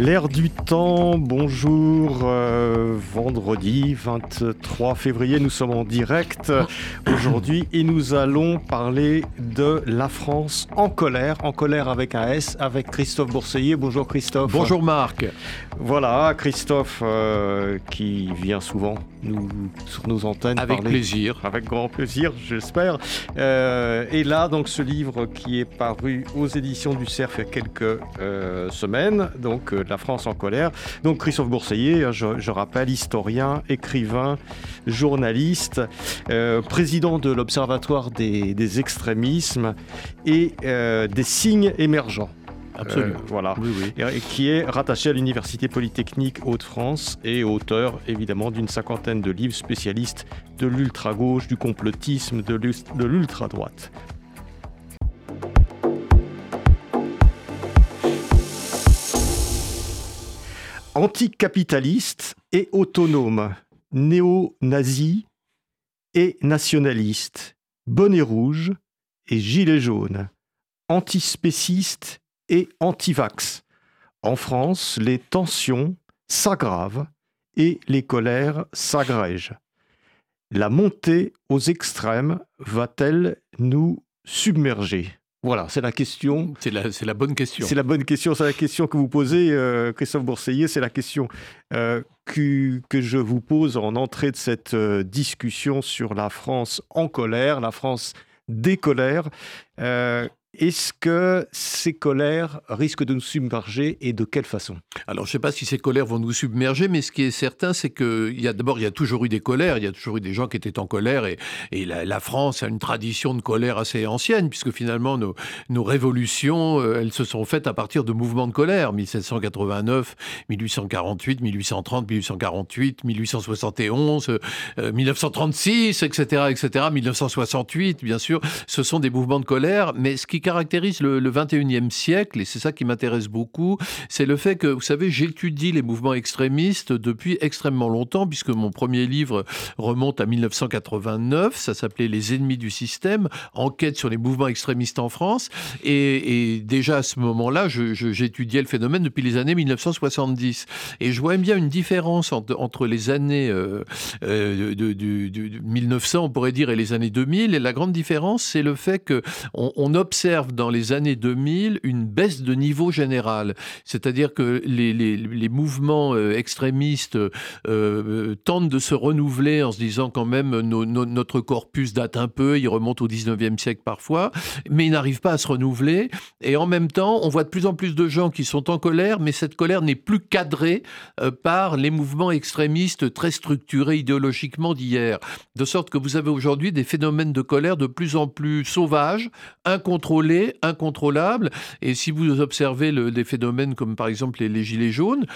L'air du temps, bonjour, euh, vendredi 23 février, nous sommes en direct aujourd'hui et nous allons parler de la France en colère, en colère avec un S, avec Christophe Bourseiller. Bonjour Christophe. Bonjour Marc. Voilà, Christophe euh, qui vient souvent nous, sur nos antennes. Avec plaisir. Avec grand plaisir, j'espère. Euh, et là, donc, ce livre qui est paru aux éditions du CERF il y a quelques euh, semaines, donc La France en colère. Donc, Christophe Bourseiller, hein, je, rappelle, historien, écrivain, journaliste, président de l'Observatoire des, des, extrémismes et des signes émergents. Absolument. Euh, voilà. Et, qui est rattaché à l'Université Polytechnique Hauts-de-France et auteur évidemment d'une cinquantaine de livres spécialistes de l'ultra-gauche, du complotisme, de l'ultra-droite. Anticapitaliste et autonome, néo-nazi et nationaliste, bonnet rouge et gilet jaune, antispéciste et anti-vax. En France, les tensions s'aggravent et les colères s'agrègent. La montée aux extrêmes va-t-elle nous submerger? Voilà, c'est la question. C'est la, la, bonne question. C'est la bonne question. C'est la question que vous posez, euh, Christophe Bourseiller. C'est la question euh, que, que, je vous pose en entrée de cette euh, discussion sur la France en colère, la France des colères. Est-ce que ces colères risquent de nous submerger et de quelle façon? Alors, je ne sais pas si ces colères vont nous submerger, mais ce qui est certain, c'est que d'abord, il y a toujours eu des colères, il y a toujours eu des gens qui étaient en colère, et, la, France a une tradition de colère assez ancienne, puisque finalement, nos, révolutions, euh, elles se sont faites à partir de mouvements de colère, 1789, 1848, 1830, 1848, 1871, 1936, etc., etc., 1968, bien sûr, ce sont des mouvements de colère, mais ce qui caractérise le, le 21e siècle, et c'est ça qui m'intéresse beaucoup, c'est le fait que, vous savez, j'étudie les mouvements extrémistes depuis extrêmement longtemps, puisque mon premier livre remonte à 1989, ça s'appelait Les ennemis du système, enquête sur les mouvements extrémistes en France, et, déjà à ce moment-là, j'étudiais le phénomène depuis les années 1970, et je voyais bien une différence entre, les années euh, euh, de, 1900, on pourrait dire, et les années 2000, et la grande différence, c'est le fait qu'on on observe dans les années 2000 une baisse de niveau général. C'est-à-dire que les, mouvements euh, extrémistes euh, euh, tentent de se renouveler en se disant quand même notre corpus date un peu, il remonte au 19e siècle parfois, mais ils n'arrivent pas à se renouveler. Et en même temps, on voit de plus en plus de gens qui sont en colère, mais cette colère n'est plus cadrée par les mouvements extrémistes très structurés idéologiquement d'hier. De sorte que vous avez aujourd'hui des phénomènes de colère de plus en plus sauvages, incontrôlés, incontrôlable. Et si vous observez des phénomènes comme par exemple les gilets jaunes,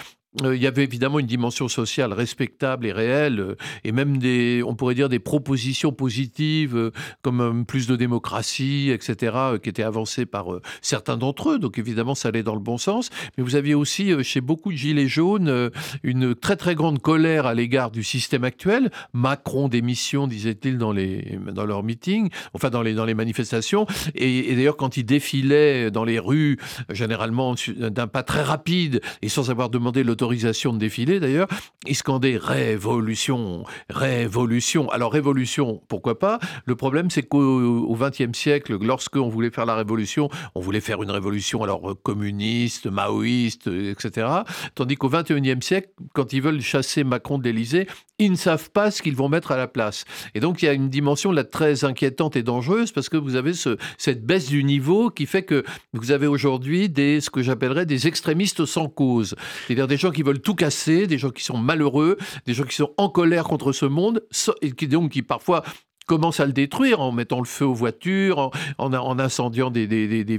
il y avait évidemment une dimension sociale respectable et réelle, euh, et même des, on pourrait dire des propositions positives, euh, comme plus de démocratie, etc., qui étaient avancées par certains d'entre eux. Donc évidemment, ça allait dans le bon sens. Mais vous aviez aussi, chez beaucoup de gilets jaunes, une très très grande colère à l'égard du système actuel. Macron démission, disait-il dans les dans leurs meetings, enfin dans les dans les manifestations. Et, et d'ailleurs, quand il défilait dans les rues, généralement d'un pas très rapide et sans avoir demandé l'autorisation de défiler d'ailleurs, ils scandaient révolution, révolution. Alors révolution, pourquoi pas? Le problème, c'est qu'au XXe siècle, lorsqu'on voulait faire la révolution, on voulait faire une révolution alors communiste, maoïste, etc. Tandis qu'au XXIe siècle, quand ils veulent chasser Macron de l'Élysée, ils ne savent pas ce qu'ils vont mettre à la place. Et donc il y a une dimension là très inquiétante et dangereuse parce que vous avez ce, cette baisse du niveau qui fait que vous avez aujourd'hui des ce que j'appellerais des extrémistes sans cause, c'est-à-dire des gens qui veulent tout casser, des gens qui sont malheureux, des gens qui sont en colère contre ce monde, et qui donc qui parfois commence à le détruire en mettant le feu aux voitures, en, en, incendiant des, des, des,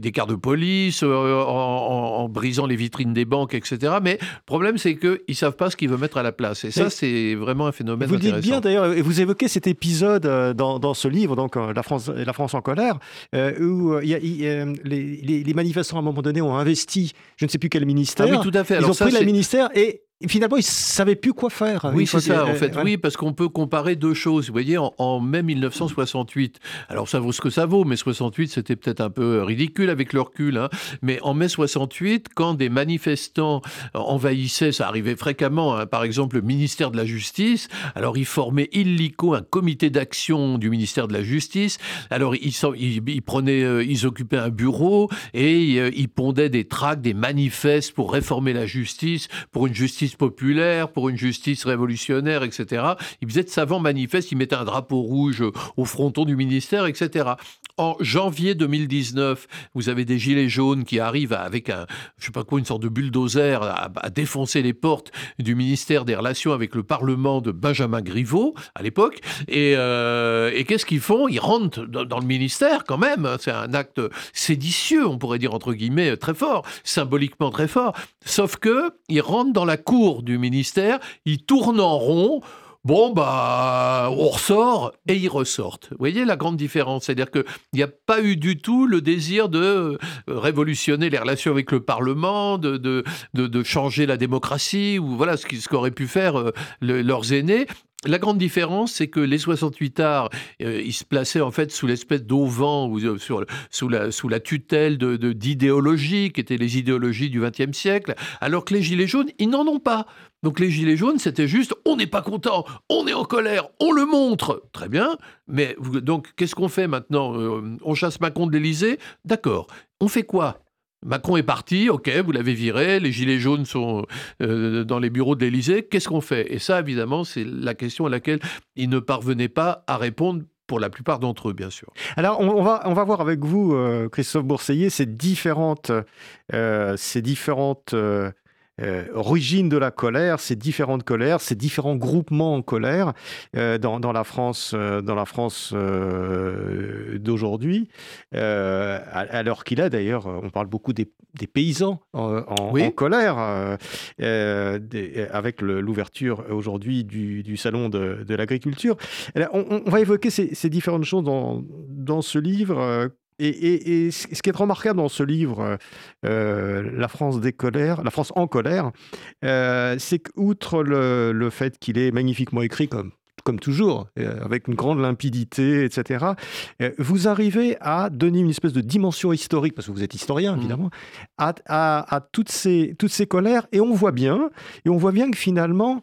des, cars de police, en, brisant les vitrines des banques, etc. Mais le problème, c'est qu'ils ne savent pas ce qu'ils veulent mettre à la place. Et ça, c'est vraiment un phénomène vous intéressant. Vous dites bien, d'ailleurs, et vous évoquez cet épisode dans, dans ce livre, donc la, France, la France en colère, où il y a, les, les, manifestants, à un moment donné, ont investi, je ne sais plus quel ministère. Ah oui, tout à fait. Ils ont pris le ministère et finalement, ils ne savaient plus quoi faire. Oui, c'est ça, en fait. Oui, parce qu'on peut comparer deux choses. Vous voyez, en, mai 1968, alors ça vaut ce que ça vaut, mais 68, c'était peut-être un peu ridicule avec le recul, hein. mais en mai 68, quand des manifestants envahissaient, ça arrivait fréquemment, hein, par exemple le ministère de la Justice, alors ils formaient illico un comité d'action du ministère de la Justice, alors ils, ils, prenaient, euh, ils occupaient un bureau et euh, ils pondaient des tracts, des manifestes pour réformer la justice, pour une justice populaire, pour une justice révolutionnaire, etc. Ils faisaient de savants manifestes, ils mettaient un drapeau rouge au fronton du ministère, etc. En janvier 2019, vous avez des gilets jaunes qui arrivent avec un, je sais pas quoi, une sorte de bulldozer à, défoncer les portes du ministère des Relations avec le Parlement de Benjamin Griveaux à l'époque. Et, euh, et qu'est-ce qu'ils font? Ils rentrent dans, le ministère quand même. C'est un acte séditieux, on pourrait dire entre guillemets, très fort, symboliquement très fort. Sauf que ils rentrent dans la cour du ministère, ils tournent en rond. Bon, bah, on ressort et ils ressortent. Vous voyez la grande différence? C'est-à-dire qu'il n'y a pas eu du tout le désir de euh, révolutionner les relations avec le Parlement, de, de, de, changer la démocratie, ou voilà ce qu'auraient pu faire euh, leurs aînés. La grande différence, c'est que les 68 arts, euh, ils se plaçaient en fait sous l'espèce d'auvent ou sous, la, sous la tutelle de, d'idéologies qui étaient les idéologies du XXe siècle, alors que les Gilets jaunes, ils n'en ont pas. Donc les Gilets jaunes, c'était juste on n'est pas content, on est en colère, on le montre. Très bien, mais donc qu'est-ce qu'on fait maintenant euh, On chasse Macron de l'Élysée? D'accord. On fait quoi? Macron est parti, ok, vous l'avez viré, les gilets jaunes sont euh, dans les bureaux de l'Élysée, qu'est-ce qu'on fait? Et ça, évidemment, c'est la question à laquelle ils ne parvenaient pas à répondre pour la plupart d'entre eux, bien sûr. Alors, on, va, voir avec vous, euh, Christophe Bourseiller, ces différentes, origine de la colère, ces différentes colères, ces différents groupements en colère euh, dans, dans, la France, euh, dans la France d'aujourd'hui, alors qu'il a d'ailleurs, on parle beaucoup des, des paysans en, en, colère, avec l'ouverture aujourd'hui du, du, salon de, de l'agriculture. On, on, va évoquer ces, ces différentes choses dans, dans ce livre et, ce qui est remarquable dans ce livre, euh, La France des colères, La France en colère, euh, c'est qu'outre le, le, fait qu'il est magnifiquement écrit comme comme toujours, euh, avec une grande limpidité, etc. Vous arrivez à donner une espèce de dimension historique, parce que vous êtes historien, mmh. évidemment, à, à, toutes, ces, toutes ces colères. Et on voit bien, et on voit bien que finalement,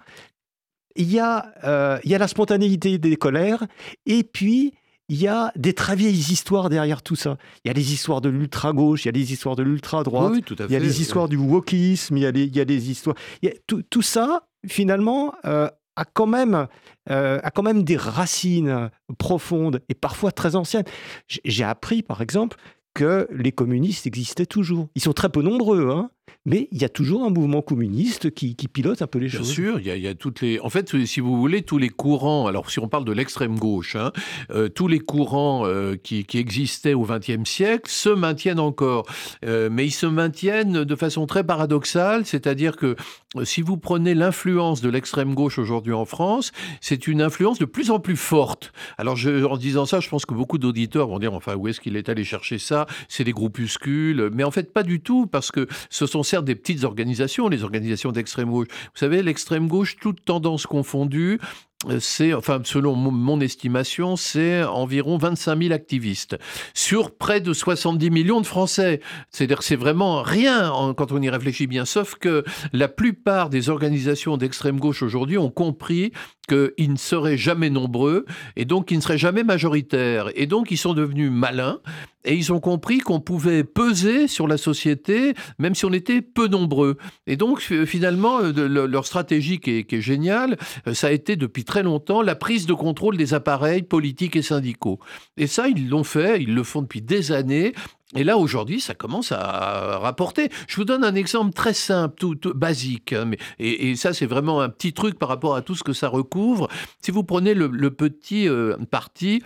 il y a, il y a la spontanéité des colères, et puis il y a des très vieilles histoires derrière tout ça. Il y a les histoires de l'ultra-gauche, il y a les histoires de l'ultra-droite, il y a les histoires du wokisme, il y a, il y a des histoires... tout, ça, finalement, euh, a, quand même, euh, a quand même des racines profondes et parfois très anciennes. J'ai appris, par exemple, que les communistes existaient toujours. Ils sont très peu nombreux, hein, mais il y a toujours un mouvement communiste qui, pilote un peu les choses. Bien sûr, il y, a, toutes les. En fait, si vous voulez, tous les courants. Alors, si on parle de l'extrême gauche, hein, euh, tous les courants euh, qui, existaient au XXe siècle se maintiennent encore, euh, mais ils se maintiennent de façon très paradoxale. C'est-à-dire que si vous prenez l'influence de l'extrême gauche aujourd'hui en France, c'est une influence de plus en plus forte. Alors, je, en disant ça, je pense que beaucoup d'auditeurs vont dire enfin, où est-ce qu'il est allé chercher ça? C'est des groupuscules, mais en fait, pas du tout, parce que ce sont certes des petites organisations, les organisations d'extrême gauche. Vous savez, l'extrême gauche, toute tendance confondue, c'est, enfin, selon mon estimation, c'est environ 25 000 activistes sur près de 70 millions de Français. C'est-à-dire que c'est vraiment rien quand on y réfléchit bien, sauf que la plupart des organisations d'extrême gauche aujourd'hui ont compris qu'ils ne seraient jamais nombreux et donc ils ne seraient jamais majoritaires. Et donc ils sont devenus malins et ils ont compris qu'on pouvait peser sur la société même si on était peu nombreux. Et donc finalement, leur stratégie qui est, qui est géniale, ça a été depuis très longtemps la prise de contrôle des appareils politiques et syndicaux. Et ça, ils l'ont fait, ils le font depuis des années. Et là, aujourd'hui, ça commence à rapporter. Je vous donne un exemple très simple, tout, basique. Hein, mais, et, ça, c'est vraiment un petit truc par rapport à tout ce que ça recouvre. Si vous prenez le, petit euh, parti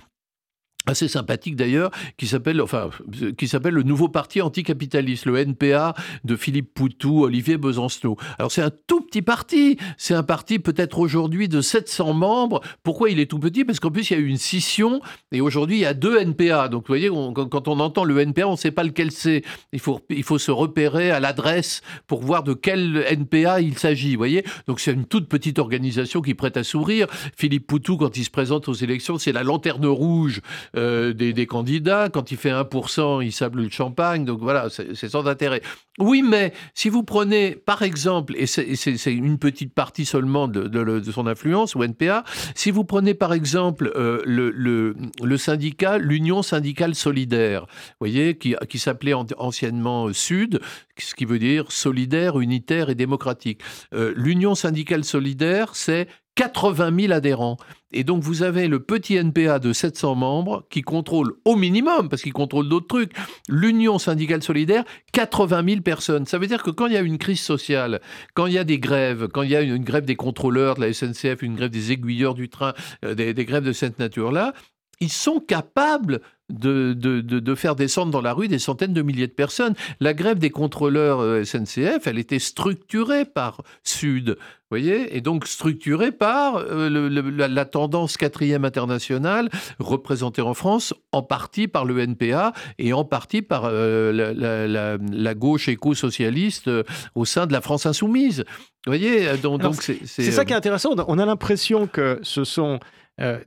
assez sympathique d'ailleurs, qui s'appelle enfin qui s'appelle le nouveau parti anticapitaliste, le NPA de Philippe Poutou, Olivier Besancenot. Alors c'est un tout petit parti, c'est un parti peut-être aujourd'hui de 700 membres. Pourquoi il est tout petit? Parce qu'en plus il y a eu une scission et aujourd'hui il y a deux NPA. Donc vous voyez quand on entend le NPA, on ne sait pas lequel c'est. Il faut il faut se repérer à l'adresse pour voir de quel NPA il s'agit, voyez? Donc c'est une toute petite organisation qui prête à sourire. Philippe Poutou quand il se présente aux élections, c'est la lanterne rouge euh, des, candidats. Quand il fait 1%, il sable le champagne. Donc voilà, c'est sans intérêt. Oui, mais si vous prenez, par exemple, et c'est une petite partie seulement de, son influence, ou NPA, si vous prenez par exemple euh, le, syndicat, l'Union syndicale solidaire, voyez, qui, s'appelait anciennement Sud, ce qui veut dire solidaire, unitaire et démocratique. Euh, L'Union syndicale solidaire, c'est 80 000 adhérents. Et donc vous avez le petit NPA de 700 membres qui contrôle au minimum, parce qu'il contrôle d'autres trucs, l'Union syndicale solidaire, 80 000 personnes. Ça veut dire que quand il y a une crise sociale, quand il y a des grèves, quand il y a une, grève des contrôleurs de la SNCF, une grève des aiguilleurs du train, euh, des, des grèves de cette nature-là, ils sont capables de, de, faire descendre dans la rue des centaines de milliers de personnes. La grève des contrôleurs euh, SNCF, elle était structurée par Sud, voyez, et donc structurée par euh, la, tendance quatrième internationale, représentée en France en partie par le NPA et en partie par euh, la, gauche éco-socialiste au sein de la France insoumise. Vous voyez, donc c'est ça qui est intéressant. On a l'impression que ce sont euh,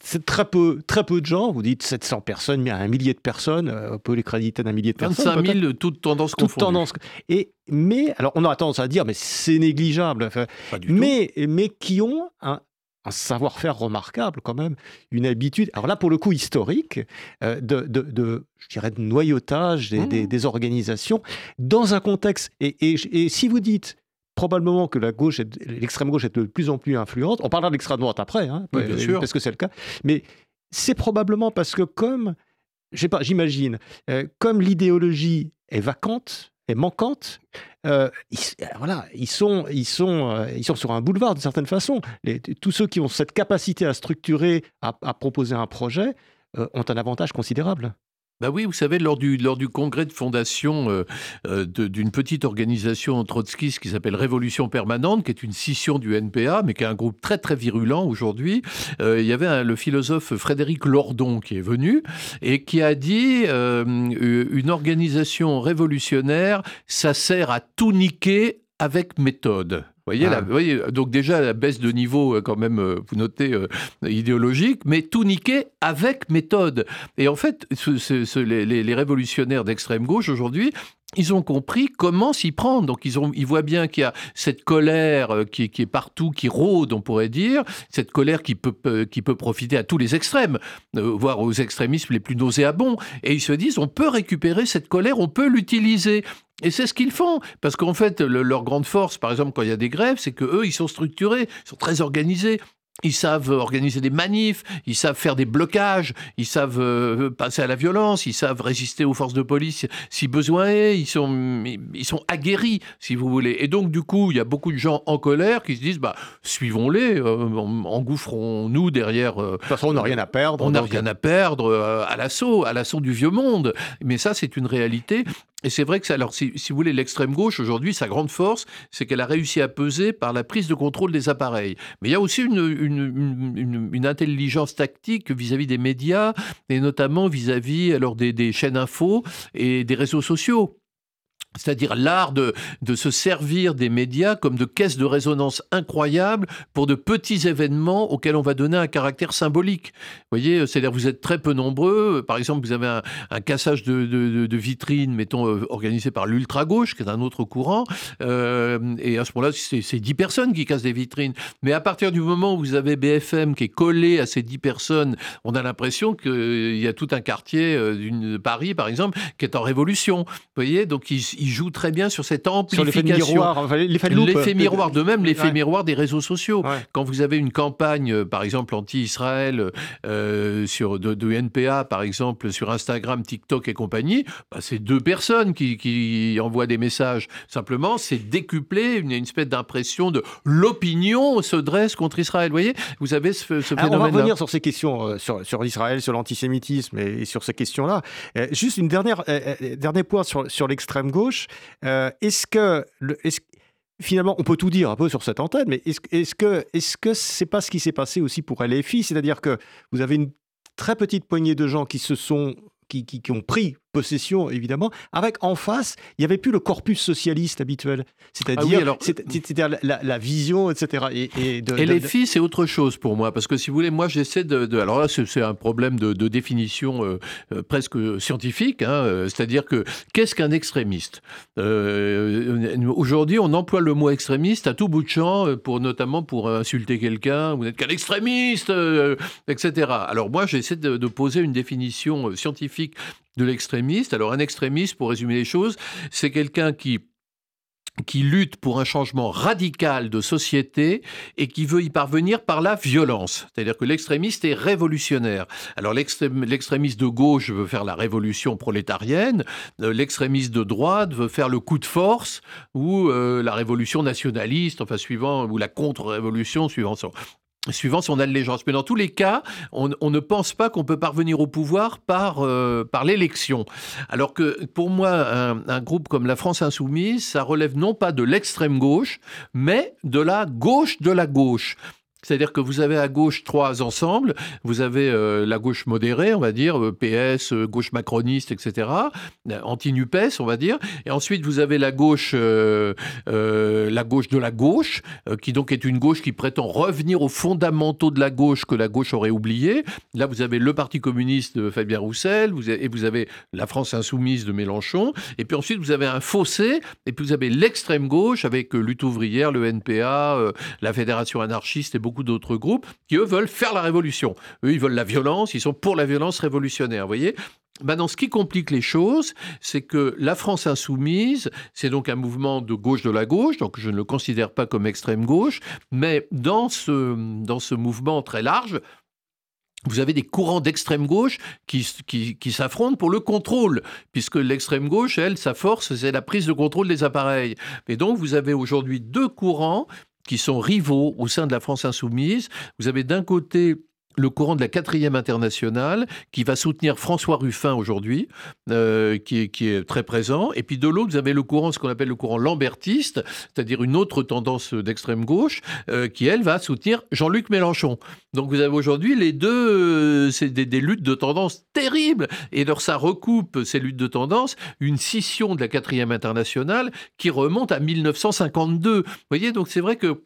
c'est très peu, très peu de gens. Vous dites 700 personnes, mais un millier de personnes. Euh, on peut les créditer d'un millier de personnes. 25 000, toutes tendances toute tendance. Et mais alors, on aura tendance à dire, mais c'est négligeable. mais mais qui ont un, savoir-faire remarquable quand même, une habitude, alors là pour le coup historique, euh, de, de, je dirais, de noyautage des, des, mmh. organisations dans un contexte. Et, et, et, si vous dites, probablement que la gauche, l'extrême gauche est de plus en plus influente. On parlera de l'extrême droite après, hein, euh, parce que c'est le cas. Mais c'est probablement parce que comme, j'imagine, euh, comme l'idéologie est vacante, est manquante, euh, ils, voilà, ils sont, ils sont, ils sont sur un boulevard d'une certaine façon. tous ceux qui ont cette capacité à structurer, à proposer un projet, ont un avantage considérable. Bah oui, vous savez, lors du, lors du congrès de fondation euh, euh, d'une petite organisation trotskiste qui s'appelle Révolution Permanente, qui est une scission du NPA, mais qui est un groupe très très virulent aujourd'hui, euh, il y avait le philosophe Frédéric Lordon qui est venu et qui a dit une organisation révolutionnaire, ça sert à tout niquer avec méthode. Voyez, ah. voyez, donc déjà la baisse de niveau, euh, quand même, euh, vous notez, euh, idéologique, mais tout niqué avec méthode. Et en fait, les, révolutionnaires d'extrême gauche aujourd'hui, ils ont compris comment s'y prendre. Donc ils, voient bien qu'il y a cette colère qui, est partout, qui rôde, on pourrait dire, cette colère qui peut, profiter à tous les extrêmes, voire aux extrémismes les plus nauséabonds. Et ils se disent, on peut récupérer cette colère, on peut l'utiliser. Et c'est ce qu'ils font, parce qu'en fait, leur grande force, par exemple, quand il y a des grèves, c'est que eux, ils sont structurés, ils sont très organisés. Ils savent organiser des manifs, ils savent faire des blocages, ils savent euh, passer à la violence, ils savent résister aux forces de police si besoin est, ils sont, ils sont aguerris, si vous voulez. Et donc, du coup, il y a beaucoup de gens en colère qui se disent, bah, suivons-les, euh, engouffrons-nous derrière. Euh, de toute façon, on n'a rien à perdre. On n'a rien à perdre à l'assaut, à l'assaut du vieux monde. Mais ça, c'est une réalité. Et c'est vrai que, ça, alors, si, vous voulez, l'extrême gauche, aujourd'hui, sa grande force, c'est qu'elle a réussi à peser par la prise de contrôle des appareils. Mais il y a aussi une, intelligence tactique vis-à-vis des médias, et notamment vis-à-vis alors des, des chaînes info et des réseaux sociaux c'est-à-dire l'art de, de, se servir des médias comme de caisse de résonance incroyable pour de petits événements auxquels on va donner un caractère symbolique. Vous voyez, c'est-à-dire vous êtes très peu nombreux. Par exemple, vous avez un, cassage de, de, de, vitrines, mettons, euh, organisé par l'ultra-gauche, qui est un autre courant. Euh, et à ce moment-là, c'est 10 personnes qui cassent des vitrines. Mais à partir du moment où vous avez BFM qui est collé à ces 10 personnes, on a l'impression qu'il y a tout un quartier euh, de Paris, par exemple, qui est en révolution. Vous voyez, donc ils il joue très bien sur cette amplification. l'effet miroir, l'effet miroir, de même l'effet miroir des réseaux sociaux. Quand vous avez une campagne, euh, par exemple anti-Israël, euh, sur de, NPA, par exemple, sur Instagram, TikTok et compagnie, bah, c'est deux personnes qui, envoient des messages. Simplement, c'est décuplé, une, une espèce d'impression de l'opinion se dresse contre Israël. Vous voyez, vous avez ce, phénomène. On va revenir sur ces questions, euh, sur, sur Israël, sur l'antisémitisme et, sur ces questions-là. juste une dernière, dernier point sur, sur l'extrême gauche. Est-ce que, finalement, on peut tout dire un peu sur cette antenne, mais est-ce est -ce que c'est pas ce qui s'est passé aussi pour LFI C'est-à-dire que vous avez une très petite poignée de gens qui se sont qui, ont pris possession, évidemment, avec en face, il n'y avait plus le corpus socialiste habituel. C'est-à-dire ah la, vision, etc. Et, et, les filles, c'est autre chose pour moi, parce que si vous voulez, moi j'essaie de, Alors là, c'est un problème de, définition euh, euh, presque scientifique, hein, euh, c'est-à-dire que qu'est-ce qu'un extrémiste? Aujourd'hui, on emploie le mot extrémiste à tout bout de champ, pour, notamment pour insulter quelqu'un, vous n'êtes qu'un extrémiste, etc. Alors moi, j'essaie de poser une définition scientifique de l'extrémiste. Alors un extrémiste, pour résumer les choses, c'est quelqu'un qui qui lutte pour un changement radical de société et qui veut y parvenir par la violence. C'est-à-dire que l'extrémiste est révolutionnaire. Alors l'extrémiste de gauche veut faire la révolution prolétarienne, euh, l'extrémiste de droite veut faire le coup de force ou euh, la révolution nationaliste, enfin suivant, ou la contre-révolution suivant son, suivant son allégeance. Mais dans tous les cas, on, ne pense pas qu'on peut parvenir au pouvoir par, euh, par l'élection. Alors que pour moi, un, groupe comme la France Insoumise, ça relève non pas de l'extrême gauche, mais de la gauche de la gauche. C'est-à-dire que vous avez à gauche trois ensembles. Vous avez euh, la gauche modérée, on va dire, euh, PS, euh, gauche macroniste, etc. Anti-NUPES, on va dire. Et ensuite, vous avez la gauche, la gauche de la gauche, qui donc est une gauche qui prétend revenir aux fondamentaux de la gauche que la gauche aurait oublié. Là, vous avez le Parti communiste de Fabien Roussel, et vous avez la France insoumise de Mélenchon. Et puis ensuite, vous avez un fossé. Et puis vous avez l'extrême gauche avec lutte ouvrière, le NPA, la Fédération anarchiste et beaucoup d'autres groupes qui, eux, veulent faire la révolution. Eux, ils veulent la violence, ils sont pour la violence révolutionnaire, vous voyez Maintenant, ce qui complique les choses, c'est que la France insoumise, c'est donc un mouvement de gauche de la gauche, donc je ne le considère pas comme extrême gauche, mais dans ce, dans ce mouvement très large, vous avez des courants d'extrême gauche qui, qui, qui s'affrontent pour le contrôle, puisque l'extrême gauche, elle, sa force, c'est la prise de contrôle des appareils. Et donc, vous avez aujourd'hui deux courants qui sont rivaux au sein de la France insoumise. Vous avez d'un côté le courant de la quatrième internationale qui va soutenir François Ruffin aujourd'hui, euh, qui, est, très présent. Et puis de l'autre, vous avez le courant, ce qu'on appelle le courant lambertiste, c'est-à-dire une autre tendance d'extrême gauche, euh, qui elle va soutenir Jean-Luc Mélenchon. Donc vous avez aujourd'hui les deux, euh, c'est des, des, luttes de tendance terribles. Et alors ça recoupe ces luttes de tendance une scission de la quatrième internationale qui remonte à 1952. Vous voyez, donc c'est vrai que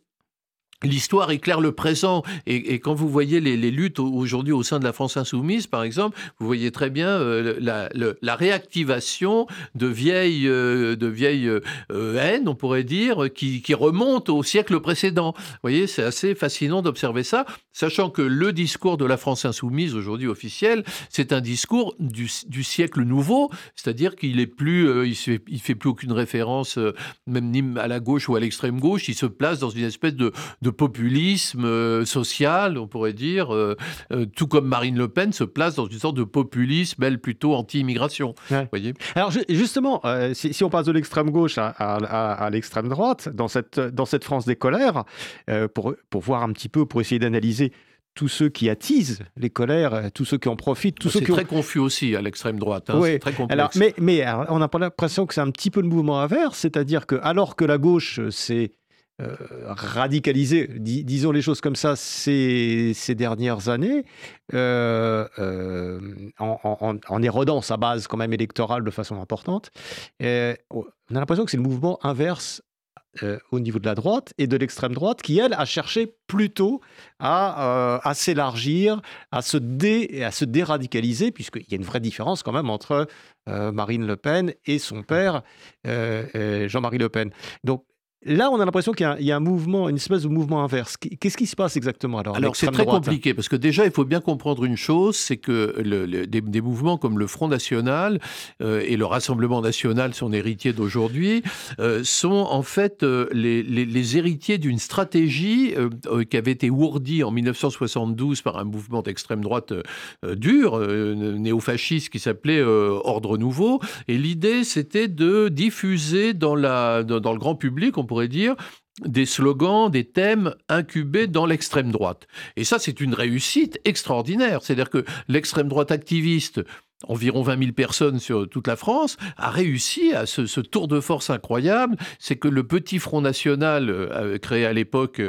L'histoire éclaire le présent. Et, quand vous voyez les, luttes aujourd'hui au sein de la France insoumise, par exemple, vous voyez très bien euh, la, réactivation de vieilles, euh, de vieilles euh, haines, on pourrait dire, qui, remontent au siècle précédent. Vous voyez, c'est assez fascinant d'observer ça, sachant que le discours de la France insoumise aujourd'hui officiel, c'est un discours du, siècle nouveau, c'est-à-dire qu'il est plus, il fait plus aucune référence, même ni à la gauche ou à l'extrême gauche, il se place dans une espèce de populisme euh, social, on pourrait dire, euh, euh, tout comme Marine Le Pen se place dans une sorte de populisme, elle plutôt anti-immigration. voyez Alors justement, si, on passe de l'extrême gauche à, l'extrême droite, dans cette, dans cette France des colères, pour, pour voir un petit peu, pour essayer d'analyser tous ceux qui attisent les colères, tous ceux qui en profitent, tous ceux qui. C'est très confus aussi à l'extrême droite. Hein, oui. Très complexe. Alors, mais, mais on a pas l'impression que c'est un petit peu le mouvement inverse, c'est-à-dire que alors que la gauche c'est euh, radicalisé, disons les choses comme ça, ces, ces dernières années, euh, euh, en, érodant sa base quand même électorale de façon importante. on a l'impression que c'est le mouvement inverse au niveau de la droite et de l'extrême droite qui, elle, a cherché plutôt à, à s'élargir, à, se dé, à se déradicaliser, puisqu'il y a une vraie différence quand même entre Marine Le Pen et son père, Jean-Marie Le Pen. Donc, Là, on a l'impression qu'il y, a un mouvement, une espèce de mouvement inverse. Qu'est-ce qui se passe exactement alors Alors c'est très compliqué parce que déjà il faut bien comprendre une chose, c'est que le, des, mouvements comme le Front National euh, et le Rassemblement National, son héritier d'aujourd'hui, euh, sont en fait euh, les, les, héritiers d'une stratégie qui avait été ourdie en 1972 par un mouvement d'extrême droite dur, néofasciste qui s'appelait Ordre Nouveau. Et l'idée c'était de diffuser dans, la, dans, le grand public, pourrait dire, des slogans, des thèmes incubés dans l'extrême droite. Et ça, c'est une réussite extraordinaire. C'est-à-dire que l'extrême droite activiste, environ 20 000 personnes sur toute la France, a réussi à ce, tour de force incroyable. C'est que le petit Front National, euh, créé à l'époque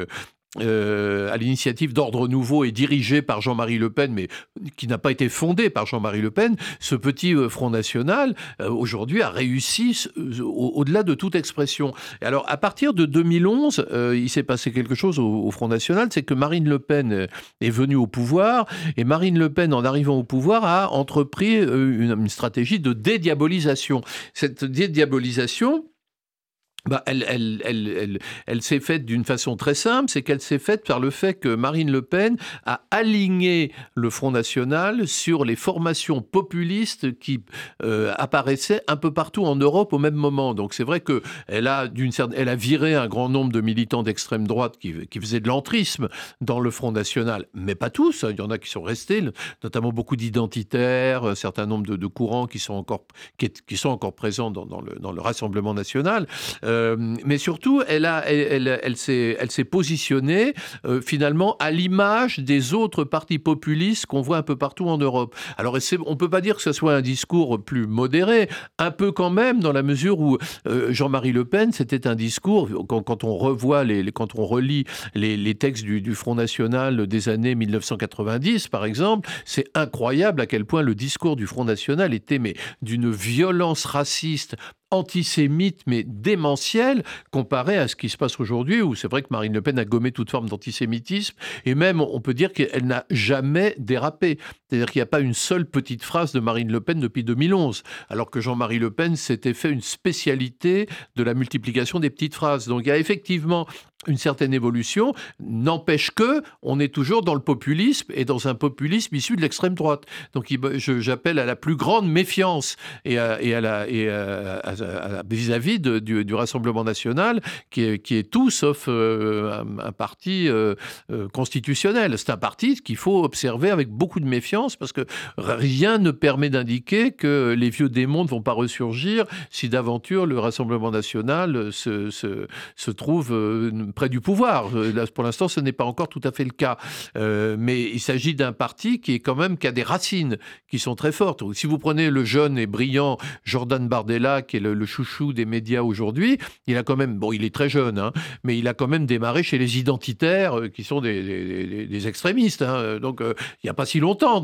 euh, à l'initiative d'ordre nouveau et dirigé par Jean-Marie Le Pen, mais qui n'a pas été fondé par Jean-Marie Le Pen, ce petit euh, Front National, euh, aujourd'hui, a réussi au-delà de toute expression. Et alors, à partir de 2011, il s'est passé quelque chose au, Front National, c'est que Marine Le Pen est venue au pouvoir, et Marine Le Pen, en arrivant au pouvoir, a entrepris une, une stratégie de dédiabolisation. Cette dédiabolisation, bah, elle, s'est faite d'une façon très simple, c'est qu'elle s'est faite par le fait que Marine Le Pen a aligné le Front National sur les formations populistes qui euh, apparaissaient un peu partout en Europe au même moment. Donc c'est vrai que elle a, viré un grand nombre de militants d'extrême droite qui, faisaient de l'entrisme dans le Front National, mais pas tous. Hein. Il y en a qui sont restés, notamment beaucoup d'identitaires, un certain nombre de, courants qui sont encore, présents dans, dans, le, dans le Rassemblement national. Euh, mais surtout, elle, s'est positionnée euh, finalement à l'image des autres partis populistes qu'on voit un peu partout en Europe. Alors, on ne peut pas dire que ce soit un discours plus modéré, un peu quand même, dans la mesure où euh, Jean-Marie Le Pen, c'était un discours, quand, on revoit, les, quand on relit les, textes du, Front National des années 1990, par exemple, c'est incroyable à quel point le discours du Front National était d'une violence raciste antisémite mais démentiel comparé à ce qui se passe aujourd'hui où c'est vrai que Marine Le Pen a gommé toute forme d'antisémitisme et même on peut dire qu'elle n'a jamais dérapé. C'est-à-dire qu'il n'y a pas une seule petite phrase de Marine Le Pen depuis 2011 alors que Jean-Marie Le Pen s'était fait une spécialité de la multiplication des petites phrases. Donc il y a effectivement une certaine évolution, n'empêche que on est toujours dans le populisme et dans un populisme issu de l'extrême droite. Donc j'appelle à la plus grande méfiance et à, la vis-à-vis du, Rassemblement national qui est, tout sauf euh, un, parti euh, euh, constitutionnel. C'est un parti qu'il faut observer avec beaucoup de méfiance parce que rien ne permet d'indiquer que les vieux démons ne vont pas ressurgir si d'aventure le Rassemblement national se, trouve près du pouvoir. Euh, pour l'instant, ce n'est pas encore tout à fait le cas. Euh, mais il s'agit d'un parti qui a des racines qui sont très fortes. Si vous prenez le jeune et brillant Jordan Bardella, qui est le, chouchou des médias aujourd'hui, il a quand même, bon, il est très jeune, hein, mais il a quand même démarré chez les identitaires, euh, qui sont des, extrémistes. Hein. donc, il n'y a pas si longtemps,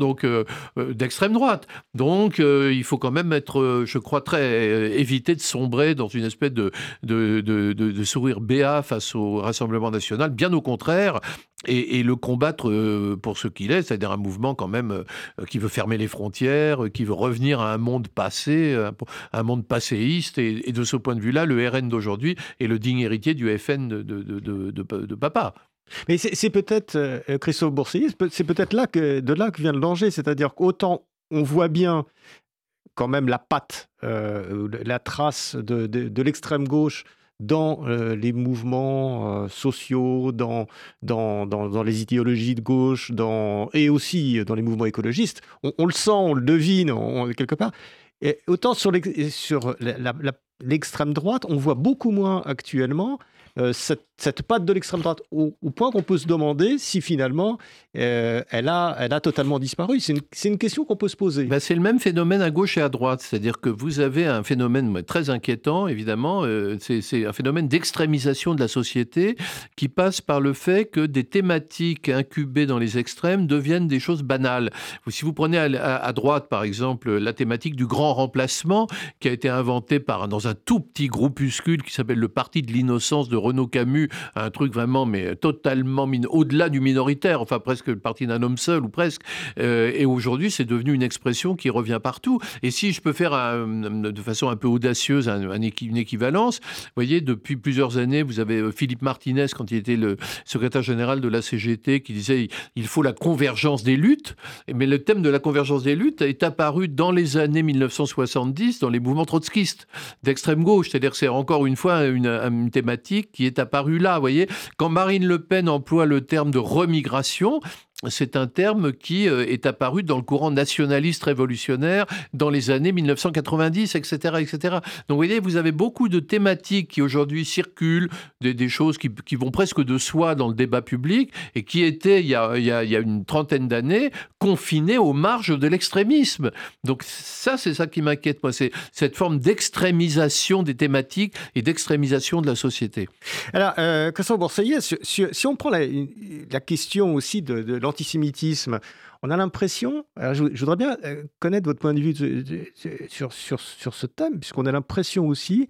d'extrême droite. Donc, il faut quand même être, je crois, très éviter de sombrer dans une espèce de, sourire béat face au Rassemblement national, bien au contraire, et, le combattre euh, pour ce qu'il est, c'est-à-dire un mouvement quand même euh, qui veut fermer les frontières, qui veut revenir à un monde passé, un, monde passéiste, et, de ce point de vue-là, le RN d'aujourd'hui est le digne héritier du FN de, papa. Mais c'est peut-être, euh, Christophe Boursier, c'est peut-être là que, de là que vient le danger, c'est-à-dire qu'autant on voit bien quand même la patte, la trace de l'extrême gauche dans euh, les mouvements euh, sociaux, dans, dans, dans, les idéologies de gauche, dans, et aussi dans les mouvements écologistes. On, le sent, on le devine quelque part. Et autant sur l'extrême droite, on voit beaucoup moins actuellement euh, cette, patte de l'extrême droite, au, point qu'on peut se demander si finalement euh, elle, a, totalement disparu. C'est une, question qu'on peut se poser. Ben, c'est le même phénomène à gauche et à droite. C'est-à-dire que vous avez un phénomène très inquiétant, évidemment. Euh, c'est un phénomène d'extrémisation de la société qui passe par le fait que des thématiques incubées dans les extrêmes deviennent des choses banales. Si vous prenez à, droite, par exemple, la thématique du grand remplacement qui a été inventée dans un tout petit groupuscule qui s'appelle le Parti de l'innocence de Renaud Camus, un truc vraiment, mais totalement au-delà du minoritaire, enfin presque le parti d'un homme seul ou presque. Euh, et aujourd'hui, c'est devenu une expression qui revient partout. Et si je peux faire de façon un peu audacieuse une équivalence, vous voyez, depuis plusieurs années, vous avez euh, Philippe Martinez, quand il était le secrétaire général de la CGT, qui disait il faut la convergence des luttes. Mais le thème de la convergence des luttes est apparu dans les années 1970 dans les mouvements trotskistes d'extrême gauche. C'est-à-dire que c'est encore une fois une, une, thématique qui est apparue là. Vous voyez, quand Marine Le Pen emploie le terme de remigration, c'est un terme qui euh, est apparu dans le courant nationaliste révolutionnaire dans les années 1990, etc., etc. Donc, vous voyez, vous avez beaucoup de thématiques qui aujourd'hui circulent, des, choses qui, vont presque de soi dans le débat public et qui étaient, il y a, une trentaine d'années, confinées aux marges de l'extrémisme. Donc, ça, c'est ça qui m'inquiète, moi, c'est cette forme d'extrémisation des thématiques et d'extrémisation de la société. Alors, euh, Bourseillet, si, on prend la, la question aussi de, de l'antisémitisme, on a l'impression, je, voudrais bien euh, connaître votre point de vue sur, sur, sur, ce thème, puisqu'on a l'impression aussi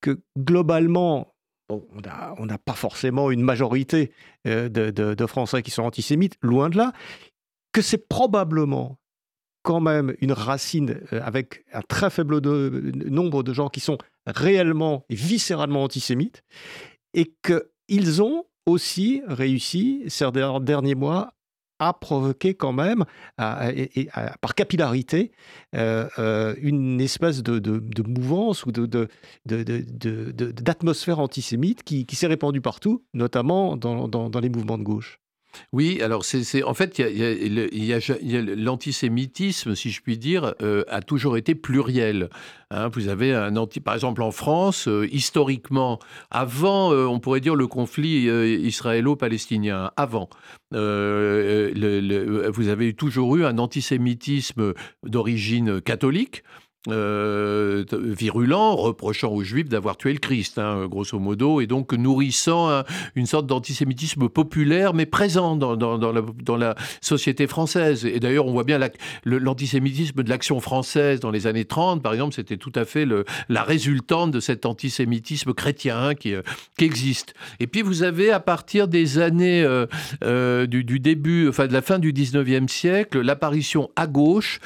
que globalement, on n'a pas forcément une majorité euh, de, de, Français qui sont antisémites, loin de là, que c'est probablement quand même une racine euh, avec un très faible nombre de gens qui sont réellement et viscéralement antisémites, et qu'ils ont aussi réussi ces derniers mois a provoqué quand même, par capillarité, euh, euh, une espèce de, mouvance ou d'atmosphère antisémite qui, s'est répandue partout, notamment dans les mouvements de gauche. Oui, alors c'est en fait, l'antisémitisme, si je puis dire, euh, a toujours été pluriel. Hein. vous avez un anti, par exemple en France, euh, historiquement, avant, euh, on pourrait dire le conflit israélo-palestinien, avant, vous avez toujours eu un antisémitisme d'origine catholique. Euh, virulent, reprochant aux Juifs d'avoir tué le Christ, hein, grosso modo, et donc nourrissant une sorte d'antisémitisme populaire, mais présent dans, la, société française. Et d'ailleurs, on voit bien l'antisémitisme de l'action française dans les années 30, par exemple, c'était tout à fait le, la résultante de cet antisémitisme chrétien qui, euh, qui, existe. Et puis, vous avez, à partir des années euh, du, du, début, enfin de la fin du 19e siècle, l'apparition à gauche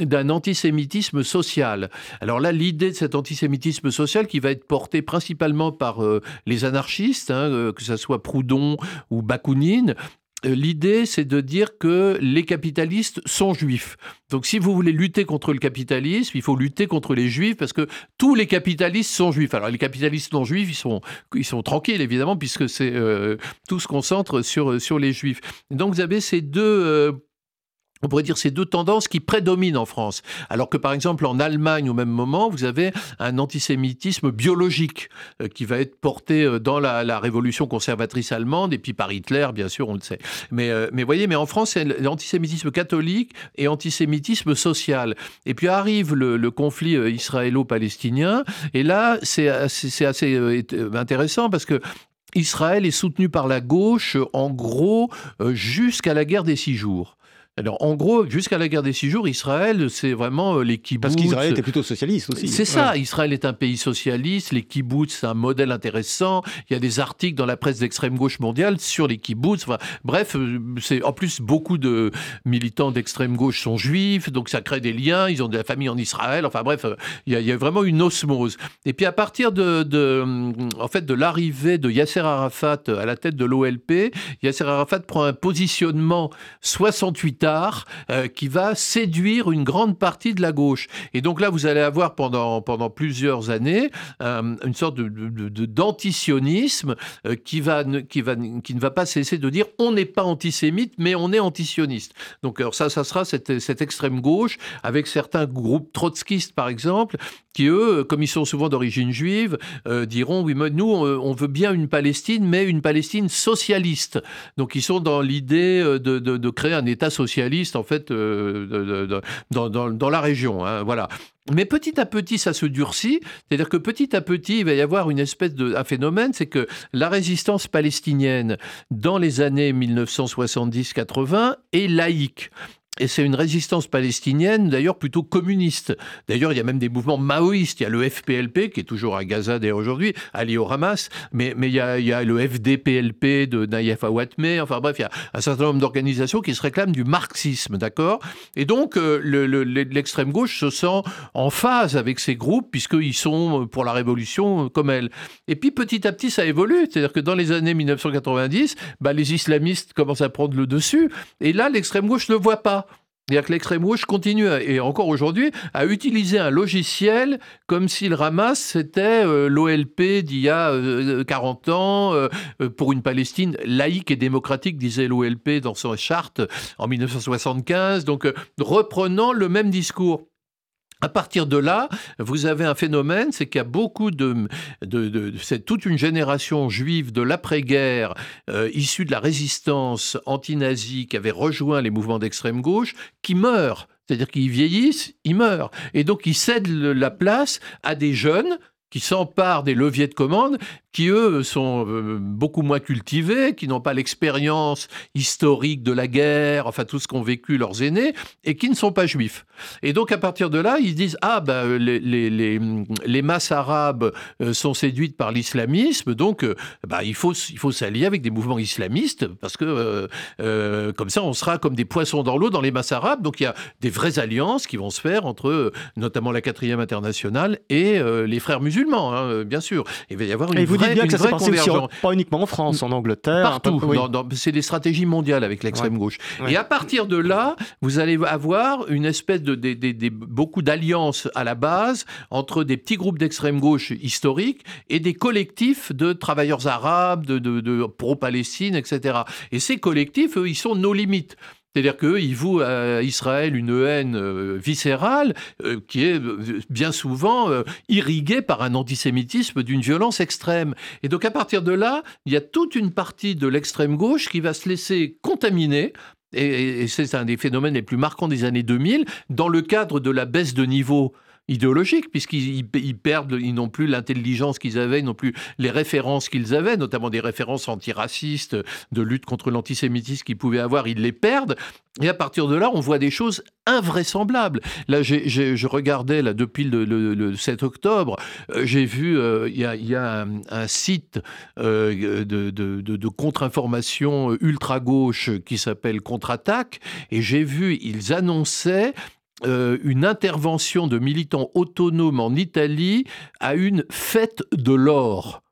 d'un antisémitisme social. Alors là, l'idée de cet antisémitisme social qui va être porté principalement par euh, les anarchistes, hein, euh, que ce soit Proudhon ou Bakounine, euh, L'idée, c'est de dire que les capitalistes sont juifs. Donc, si vous voulez lutter contre le capitalisme, il faut lutter contre les juifs parce que tous les capitalistes sont juifs. Alors, les capitalistes non juifs, ils sont, ils sont tranquilles, évidemment, puisque c'est tout se concentre sur, sur les juifs. Donc, vous avez ces deux on pourrait dire ces deux tendances qui prédominent en France. Alors que par exemple en Allemagne au même moment, vous avez un antisémitisme biologique euh, qui va être porté euh, dans la, révolution conservatrice allemande et puis par Hitler, bien sûr, on le sait. Mais, euh, mais voyez, mais en France, c'est l'antisémitisme catholique et antisémitisme social. Et puis arrive le, conflit israélo-palestinien et là, c'est assez, assez intéressant parce que Israël est soutenu par la gauche, en gros, jusqu'à la guerre des six jours. Alors, en gros, jusqu'à la guerre des six jours, Israël, c'est vraiment euh, les kibbutz. Parce qu'Israël était plutôt socialiste aussi. C'est ça, Israël est un pays socialiste, les kibbutz, c'est un modèle intéressant. Il y a des articles dans la presse d'extrême gauche mondiale sur les kibbutz. bref, euh, c'est en plus beaucoup de militants d'extrême gauche sont juifs, donc ça crée des liens. Ils ont de la famille en Israël. Enfin bref, euh, il y a, vraiment une osmose. Et puis à partir de, en fait, de l'arrivée de Yasser Arafat à la tête de l'OLP, Yasser Arafat prend un positionnement 68 euh, qui va séduire une grande partie de la gauche. Et donc là, vous allez avoir pendant, pendant plusieurs années euh, une sorte de, d'antisionisme euh, qui, va, qui, va, qui ne va pas cesser de dire on n'est pas antisémite, mais on est antisioniste. Donc alors ça, ça sera cette, cette extrême gauche avec certains groupes trotskistes, par exemple, qui eux, comme ils sont souvent d'origine juive, diront oui, mais nous, on veut bien une Palestine, mais une Palestine socialiste. Donc ils sont dans l'idée de, de, de créer un État en fait euh, dans, la région. Hein, voilà. Mais petit à petit, ça se durcit. C'est-à-dire que petit à petit, il va y avoir une espèce de un phénomène, c'est que la résistance palestinienne dans les années 1970-80 est laïque. Et c'est une résistance palestinienne, d'ailleurs plutôt communiste. D'ailleurs, il y a même des mouvements maoïstes. Il y a le FPLP, qui est toujours à Gaza d'ailleurs aujourd'hui, allié au Hamas, mais, il, y a, le FDPLP de Naïef Awatmeh. Enfin bref, il y a un certain nombre d'organisations qui se réclament du marxisme, d'accord? Et donc, euh, l'extrême gauche se sent en phase avec ces groupes, puisqu'ils sont pour la révolution comme elle. Et puis, petit à petit, ça évolue. C'est-à-dire que dans les années 1990, bah, les islamistes commencent à prendre le dessus, et là, l'extrême gauche ne le voit pas. C'est-à-dire que l'extrême gauche continue, et encore aujourd'hui, à utiliser un logiciel comme si le Hamas c'était euh, l'OLP d'il y a 40 euh, ans euh, pour une Palestine laïque et démocratique, disait l'OLP dans son charte en 1975. Donc, reprenant le même discours. À partir de là, vous avez un phénomène, c'est qu'il y a beaucoup de, c'est toute une génération juive de l'après-guerre, euh, issue de la résistance anti-nazie, qui avait rejoint les mouvements d'extrême gauche, qui meurt. C'est-à-dire qu'ils vieillissent, ils meurent. Et donc ils cèdent la place à des jeunes qui s'emparent des leviers de commande, qui eux sont euh, beaucoup moins cultivés, qui n'ont pas l'expérience historique de la guerre, enfin tout ce qu'ont vécu leurs aînés, et qui ne sont pas juifs. Et donc à partir de là, ils disent ah ben les, les, les, masses arabes euh, sont séduites par l'islamisme, donc bah, il faut il faut s'allier avec des mouvements islamistes parce que comme ça on sera comme des poissons dans l'eau dans les masses arabes. Donc il y a des vraies alliances qui vont se faire entre notamment la quatrième internationale et les frères musulmans musulmans, hein, bien sûr. Il va y avoir une Et vous vraie, dites bien que ça s'est passé aussi pas uniquement en France, en Angleterre. Partout. oui. C'est des stratégies mondiales avec l'extrême gauche. Ouais. Et à partir de là, vous allez avoir une espèce de, beaucoup d'alliances à la base entre des petits groupes d'extrême gauche historiques et des collectifs de travailleurs arabes, de pro-Palestine, etc. Et ces collectifs, eux, ils sont nos limites. C'est-à-dire qu'eux, ils vouent à Israël une haine euh, viscérale euh, qui est euh, bien souvent irriguée par un antisémitisme d'une violence extrême. Et donc à partir de là, il y a toute une partie de l'extrême gauche qui va se laisser contaminer. Et c'est un des phénomènes les plus marquants des années 2000, dans le cadre de la baisse de niveau idéologique, puisqu'ils ils- ils perdent, ils n'ont plus l'intelligence qu'ils avaient, ils n'ont plus les références qu'ils avaient, notamment des références antiracistes, de lutte contre l'antisémitisme qu'ils pouvaient avoir, ils les perdent. Et à partir de là, on voit des choses invraisemblables. Là, j'ai- je regardais là depuis le, le- le 7 octobre, euh, j'ai vu euh, il y a, y a un, site euh, de, de- de- contre-information ultra gauche qui s'appelle Contre-attaque, et j'ai vu ils annonçaient euh, une intervention de militants autonomes en Italie à une fête de l'or.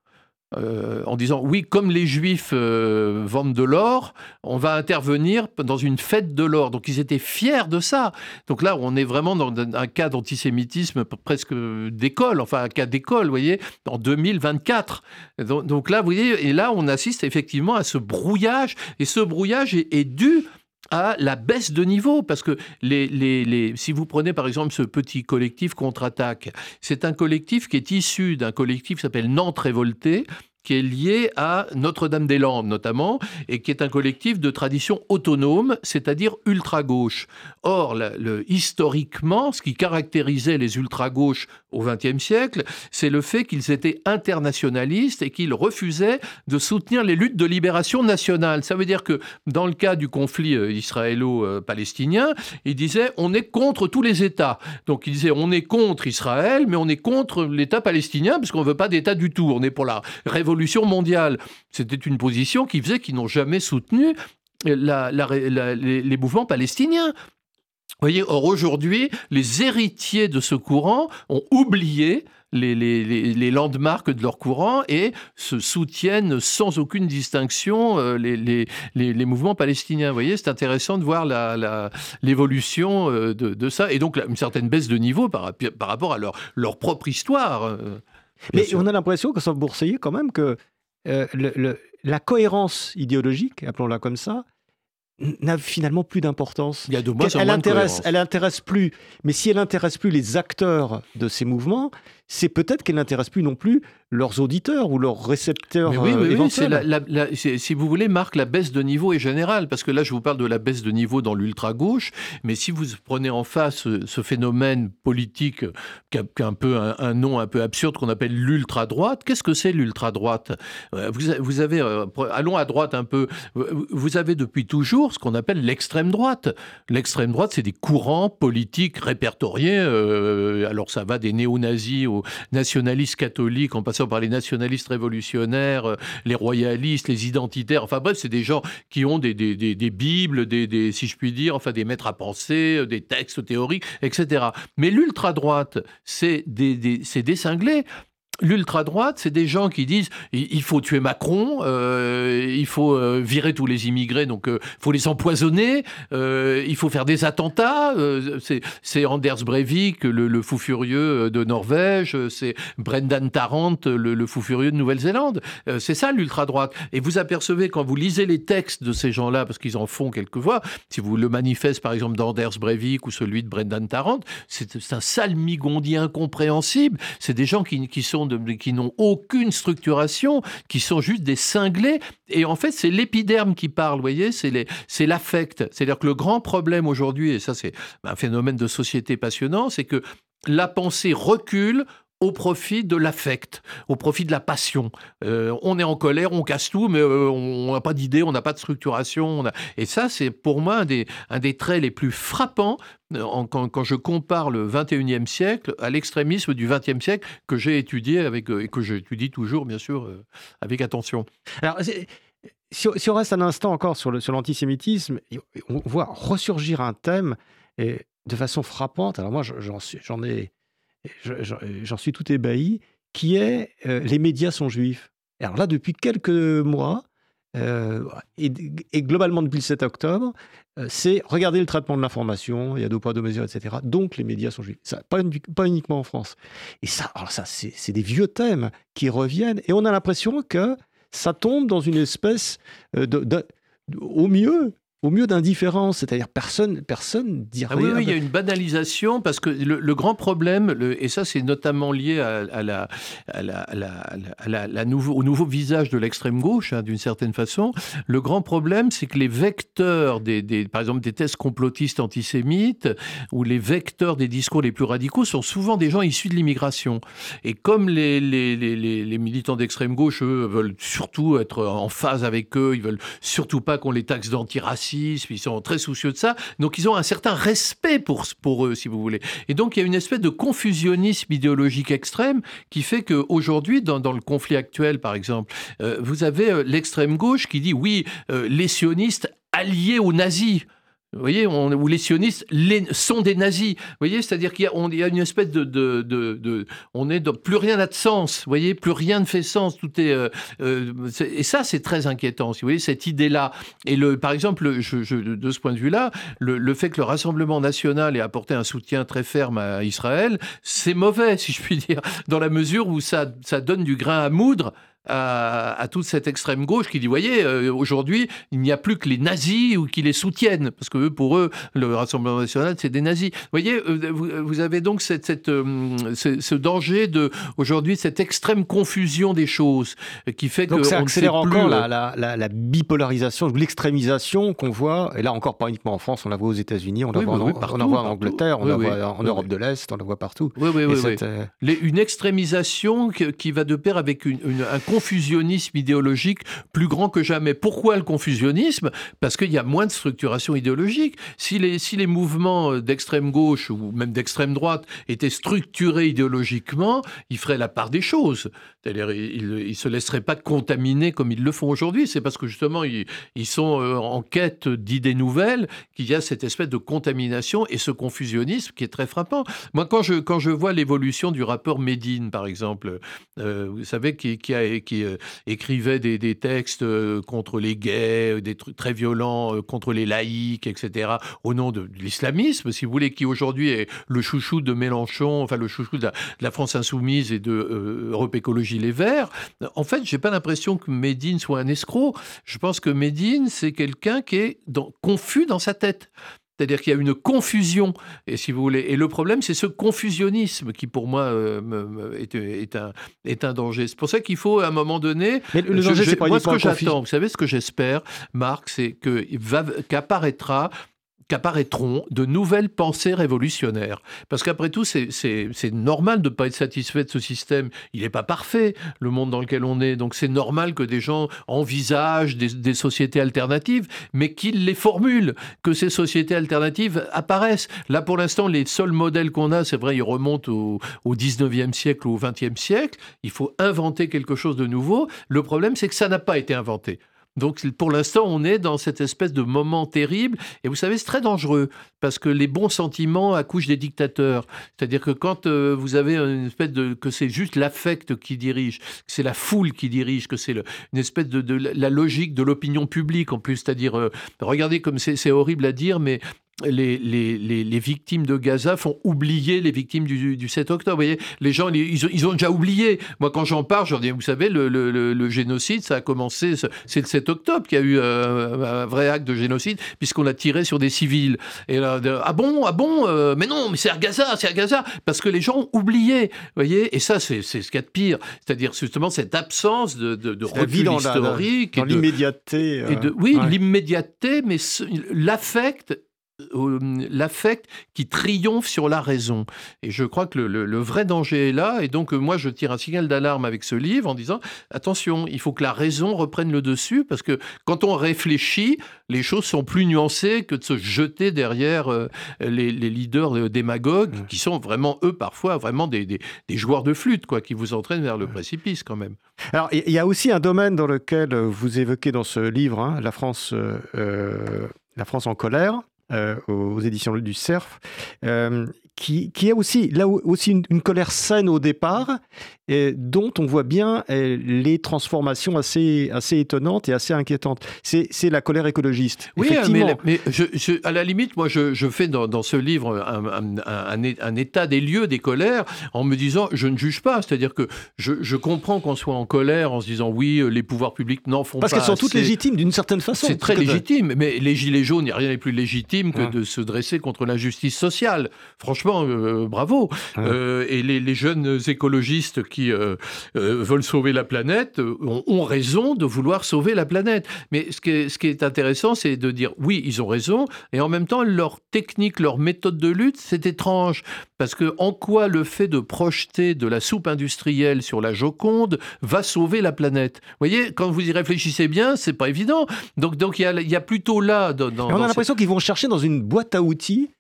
Euh, en disant oui, comme les juifs euh, vendent de l'or, on va intervenir dans une fête de l'or. Donc ils étaient fiers de ça. Donc là, on est vraiment dans un cas d'antisémitisme presque d'école, enfin un cas d'école, vous voyez, en 2024. Donc, là, vous voyez, et là, on assiste effectivement à ce brouillage, et ce brouillage est dû à la baisse de niveau, parce que les, les, les, si vous prenez par exemple ce petit collectif contre-attaque, c'est un collectif qui est issu d'un collectif qui s'appelle Nantes Révoltée, qui est lié à Notre-Dame-des-Landes notamment, et qui est un collectif de tradition autonome, c'est-à-dire ultra-gauche. Or, historiquement, ce qui caractérisait les ultra-gauches au XXe siècle, c'est le fait qu'ils étaient internationalistes et qu'ils refusaient de soutenir les luttes de libération nationale. Ça veut dire que dans le cas du conflit euh, israélo-palestinien, ils disaient on est contre tous les États. Donc ils disaient on est contre Israël, mais on est contre l'État palestinien parce qu'on ne veut pas d'État du tout. On est pour la révolution mondiale. C'était une position qui faisait qu'ils n'ont jamais soutenu les, mouvements palestiniens. Voyez, or aujourd'hui, les héritiers de ce courant ont oublié les, les, les, landmarks de leur courant et se soutiennent sans aucune distinction euh, les, mouvements palestiniens. Voyez, c'est intéressant de voir l'évolution euh, de, ça et donc une certaine baisse de niveau par, rapport à leur, leur propre histoire. Bien Mais sûr. on a l'impression, que Christophe Bourseiller, quand même, que euh, le- le- la cohérence idéologique, appelons-la comme ça, n'a finalement plus d'importance. elle de intéresse, elle intéresse plus. Mais si elle intéresse plus les acteurs de ces mouvements, c'est peut-être qu'elle n'intéresse plus non plus leurs auditeurs ou leurs récepteurs oui, oui, oui c'est si vous voulez, Marc, la baisse de niveau est générale, parce que là, je vous parle de la baisse de niveau dans l'ultra-gauche, mais si vous prenez en face ce phénomène politique qui a, un peu un, nom un peu absurde qu'on appelle l'ultra-droite, qu'est-ce que c'est l'ultra-droite? Vous, vous, avez, euh, allons à droite un peu, vous avez depuis toujours ce qu'on appelle l'extrême droite. L'extrême droite, c'est des courants politiques répertoriés, euh, alors ça va des néo-nazis aux nationalistes catholiques, en passant par les nationalistes révolutionnaires, euh, les royalistes, les identitaires. Enfin bref, c'est des gens qui ont des, des, des, bibles, des, si je puis dire, enfin des maîtres à penser, euh, des textes théoriques, etc. Mais l'ultra-droite, c'est des, des cinglés. L'ultra-droite, c'est des gens qui disent il faut tuer Macron, euh, il faut euh, virer tous les immigrés, donc il euh, faut les empoisonner, il faut faire des attentats. c'est Anders Breivik, le, fou furieux de Norvège, c'est Brendan Tarrant, le, fou furieux de Nouvelle-Zélande. c'est ça l'ultra-droite. Et vous apercevez quand vous lisez les textes de ces gens-là, parce qu'ils en font quelquefois, si vous le manifeste par exemple d'Anders Breivik ou celui de Brendan Tarrant, c'est un salmigondie incompréhensible. C'est des gens qui sont qui n'ont aucune structuration, qui sont juste des cinglés. Et en fait, c'est l'épiderme qui parle, vous voyez, c'est l'affect. C'est-à-dire que le grand problème aujourd'hui, et ça c'est un phénomène de société passionnant, c'est que la pensée recule au profit de l'affect, au profit de la passion. Euh, on est en colère, on casse tout, mais euh, on n'a pas d'idée, on n'a pas de structuration. Et ça, c'est pour moi un des, traits les plus frappants euh, quand, je compare le 21e siècle à l'extrémisme du 20e siècle que j'ai étudié avec, et que j'étudie toujours, bien sûr, avec attention. Alors, si, on reste un instant encore sur l'antisémitisme, on voit ressurgir un thème de façon frappante. Alors moi, j'en ai j'en suis tout ébahi, qui est euh, les médias sont juifs. Alors là, depuis quelques mois, euh, et, globalement depuis le 7 octobre, euh, c'est regarder le traitement de l'information, il y a deux poids, deux mesures, etc. Donc les médias sont juifs. Pas, uniquement en France. Et ça, ça c'est des vieux thèmes qui reviennent, et on a l'impression que ça tombe dans une espèce de, au mieux, au mieux d'indifférence, c'est-à-dire personne personne dit ah oui, il y a une banalisation parce que le, grand problème, et ça c'est notamment lié à, la, la, nouveau, au nouveau visage de l'extrême gauche, hein, d'une certaine façon, le grand problème c'est que les vecteurs, des, par exemple des thèses complotistes antisémites, ou les vecteurs des discours les plus radicaux sont souvent des gens issus de l'immigration. Et comme les, les, les, les militants d'extrême gauche, eux, veulent surtout être en phase avec eux, ils veulent surtout pas qu'on les taxe d'antiracisme, ils sont très soucieux de ça. Donc ils ont un certain respect pour, eux, si vous voulez. Et donc il y a une espèce de confusionnisme idéologique extrême qui fait qu'aujourd'hui, dans, dans le conflit actuel, par exemple, euh, vous avez euh, l'extrême gauche qui dit oui, euh, les sionistes alliés aux nazis. Vous voyez, on, où les sionistes sont des nazis. Vous voyez, c'est-à-dire qu'il y, a une espèce de, on est plus rien n'a de sens. Vous voyez, plus rien ne fait sens. Tout est, euh, euh, et ça, c'est très inquiétant. Si vous voyez cette idée-là. Et le, par exemple, de ce point de vue-là, le, fait que le Rassemblement national ait apporté un soutien très ferme à Israël, c'est mauvais, si je puis dire, dans la mesure où ça, ça donne du grain à moudre à, toute cette extrême gauche qui dit, voyez, euh, aujourd'hui, il n'y a plus que les nazis ou qui les soutiennent, parce que pour eux, le Rassemblement national, c'est des nazis. Vous voyez, euh, vous, avez donc cette, cette euh, ce, danger de, aujourd'hui, cette extrême confusion des choses qui fait donc que. ça accélère encore la, la, la, bipolarisation, l'extrémisation qu'on voit, et là encore pas uniquement en France, on la voit aux États-Unis, on la on voit en Angleterre, on la voit en Europe de l'Est, on la voit partout. Oui, oui, oui. une extrémisation qui, va de pair avec une, une, un confusionnisme idéologique plus grand que jamais. Pourquoi le confusionnisme? Parce qu'il y a moins de structuration idéologique. Si les, si les mouvements d'extrême gauche ou même d'extrême droite étaient structurés idéologiquement, ils feraient la part des choses. Ils ne se laisseraient pas contaminer comme ils le font aujourd'hui. C'est parce que justement, ils, ils sont euh, en quête d'idées nouvelles qu'il y a cette espèce de contamination et ce confusionnisme qui est très frappant. Moi, quand je, quand je vois l'évolution du rappeur Médine, par exemple, euh, vous savez, qui, qui a qui euh, écrivait des, textes euh, contre les gays, euh, des trucs très violents contre les laïcs, etc., au nom de, l'islamisme, si vous voulez, qui aujourd'hui est le chouchou de Mélenchon, enfin le chouchou de la, France insoumise et de Europe Écologie Les Verts. En fait, j'ai pas l'impression que Médine soit un escroc. Je pense que Médine, c'est quelqu'un qui est confus dans sa tête. C'est-à-dire qu'il y a une confusion, et si vous voulez. Et le problème, c'est ce confusionnisme qui, pour moi, euh, est, est, un, est un danger. C'est pour ça qu'il faut, à un moment donné. Mais le danger, c'est pas Moi, ce que j'attends, vous savez, ce que j'espère, Marc, c'est qu'apparaîtra qu'apparaîtront de nouvelles pensées révolutionnaires. Parce qu'après tout, c'est normal de ne pas être satisfait de ce système. Il n'est pas parfait, le monde dans lequel on est. Donc c'est normal que des gens envisagent des, sociétés alternatives, mais qu'ils les formulent, que ces sociétés alternatives apparaissent. Là, pour l'instant, les seuls modèles qu'on a, c'est vrai, ils remontent au, au 19e siècle ou au 20e siècle. Il faut inventer quelque chose de nouveau. Le problème, c'est que ça n'a pas été inventé. Donc pour l'instant, on est dans cette espèce de moment terrible. Et vous savez, c'est très dangereux parce que les bons sentiments accouchent des dictateurs. C'est-à-dire que quand euh, vous avez une espèce de que c'est juste l'affect qui dirige, que c'est la foule qui dirige, que c'est une espèce de, la logique de l'opinion publique en plus. C'est-à-dire, euh, regardez comme c'est horrible à dire, mais les, les, les, victimes de Gaza font oublier les victimes du, du 7 octobre. Vous voyez, les gens, ils, ils, ont déjà oublié. Moi, quand j'en parle, je leur dis, vous savez, le, le, le, génocide, ça a commencé, c'est le 7 octobre qu'il y a eu euh, un vrai acte de génocide, puisqu'on a tiré sur des civils. Et là, ah bon, ah bon, euh, mais non, mais c'est à Gaza, c'est à Gaza, parce que les gens ont oublié. Vous voyez, et ça, c'est ce qu'il y a de pire. C'est-à-dire, justement, cette absence de, de, de recul historique. Dans l'immédiateté. Euh, oui, l'immédiateté, mais l'affect l'affect qui triomphe sur la raison. Et je crois que le, vrai danger est là. Et donc, moi, je tire un signal d'alarme avec ce livre en disant attention, il faut que la raison reprenne le dessus parce que quand on réfléchit, les choses sont plus nuancées que de se jeter derrière euh, les, leaders démagogues qui sont vraiment, eux, parfois, vraiment des, joueurs de flûte, quoi, qui vous entraînent vers le précipice quand même. Alors, il y a aussi un domaine dans lequel vous évoquez dans ce livre, hein, la France. Euh, euh, la France en colère, euh, aux éditions du Cerf, euh, qui, qui, a aussi, là aussi une, colère saine au départ, et dont on voit bien euh, les transformations assez, assez étonnantes et assez inquiétantes. C'est la colère écologiste. Oui, mais, mais je, à la limite, moi, je, je fais dans, dans, ce livre un, un, un, état des lieux des colères en me disant, je ne juge pas. C'est-à-dire que je, je comprends qu'on soit en colère en se disant, oui, les pouvoirs publics n'en font pas. Parce qu'elles sont toutes légitimes d'une certaine façon. C'est très légitime, mais les gilets jaunes, il n'y a rien de plus légitime que de se dresser contre l'injustice sociale. Franchement, euh, bravo. Euh, et les, les, jeunes écologistes qui euh, veulent sauver la planète ont, raison de vouloir sauver la planète. Mais ce qui est, ce qui est intéressant, c'est de dire oui, ils ont raison, et en même temps, leur technique, leur méthode de lutte, c'est étrange. Parce que en quoi le fait de projeter de la soupe industrielle sur la Joconde va sauver la planète? Vous voyez, quand vous y réfléchissez bien, c'est pas évident. Donc, donc il y a, y a plutôt là. Dans, on a l'impression qu'ils vont chercher dans une boîte à outils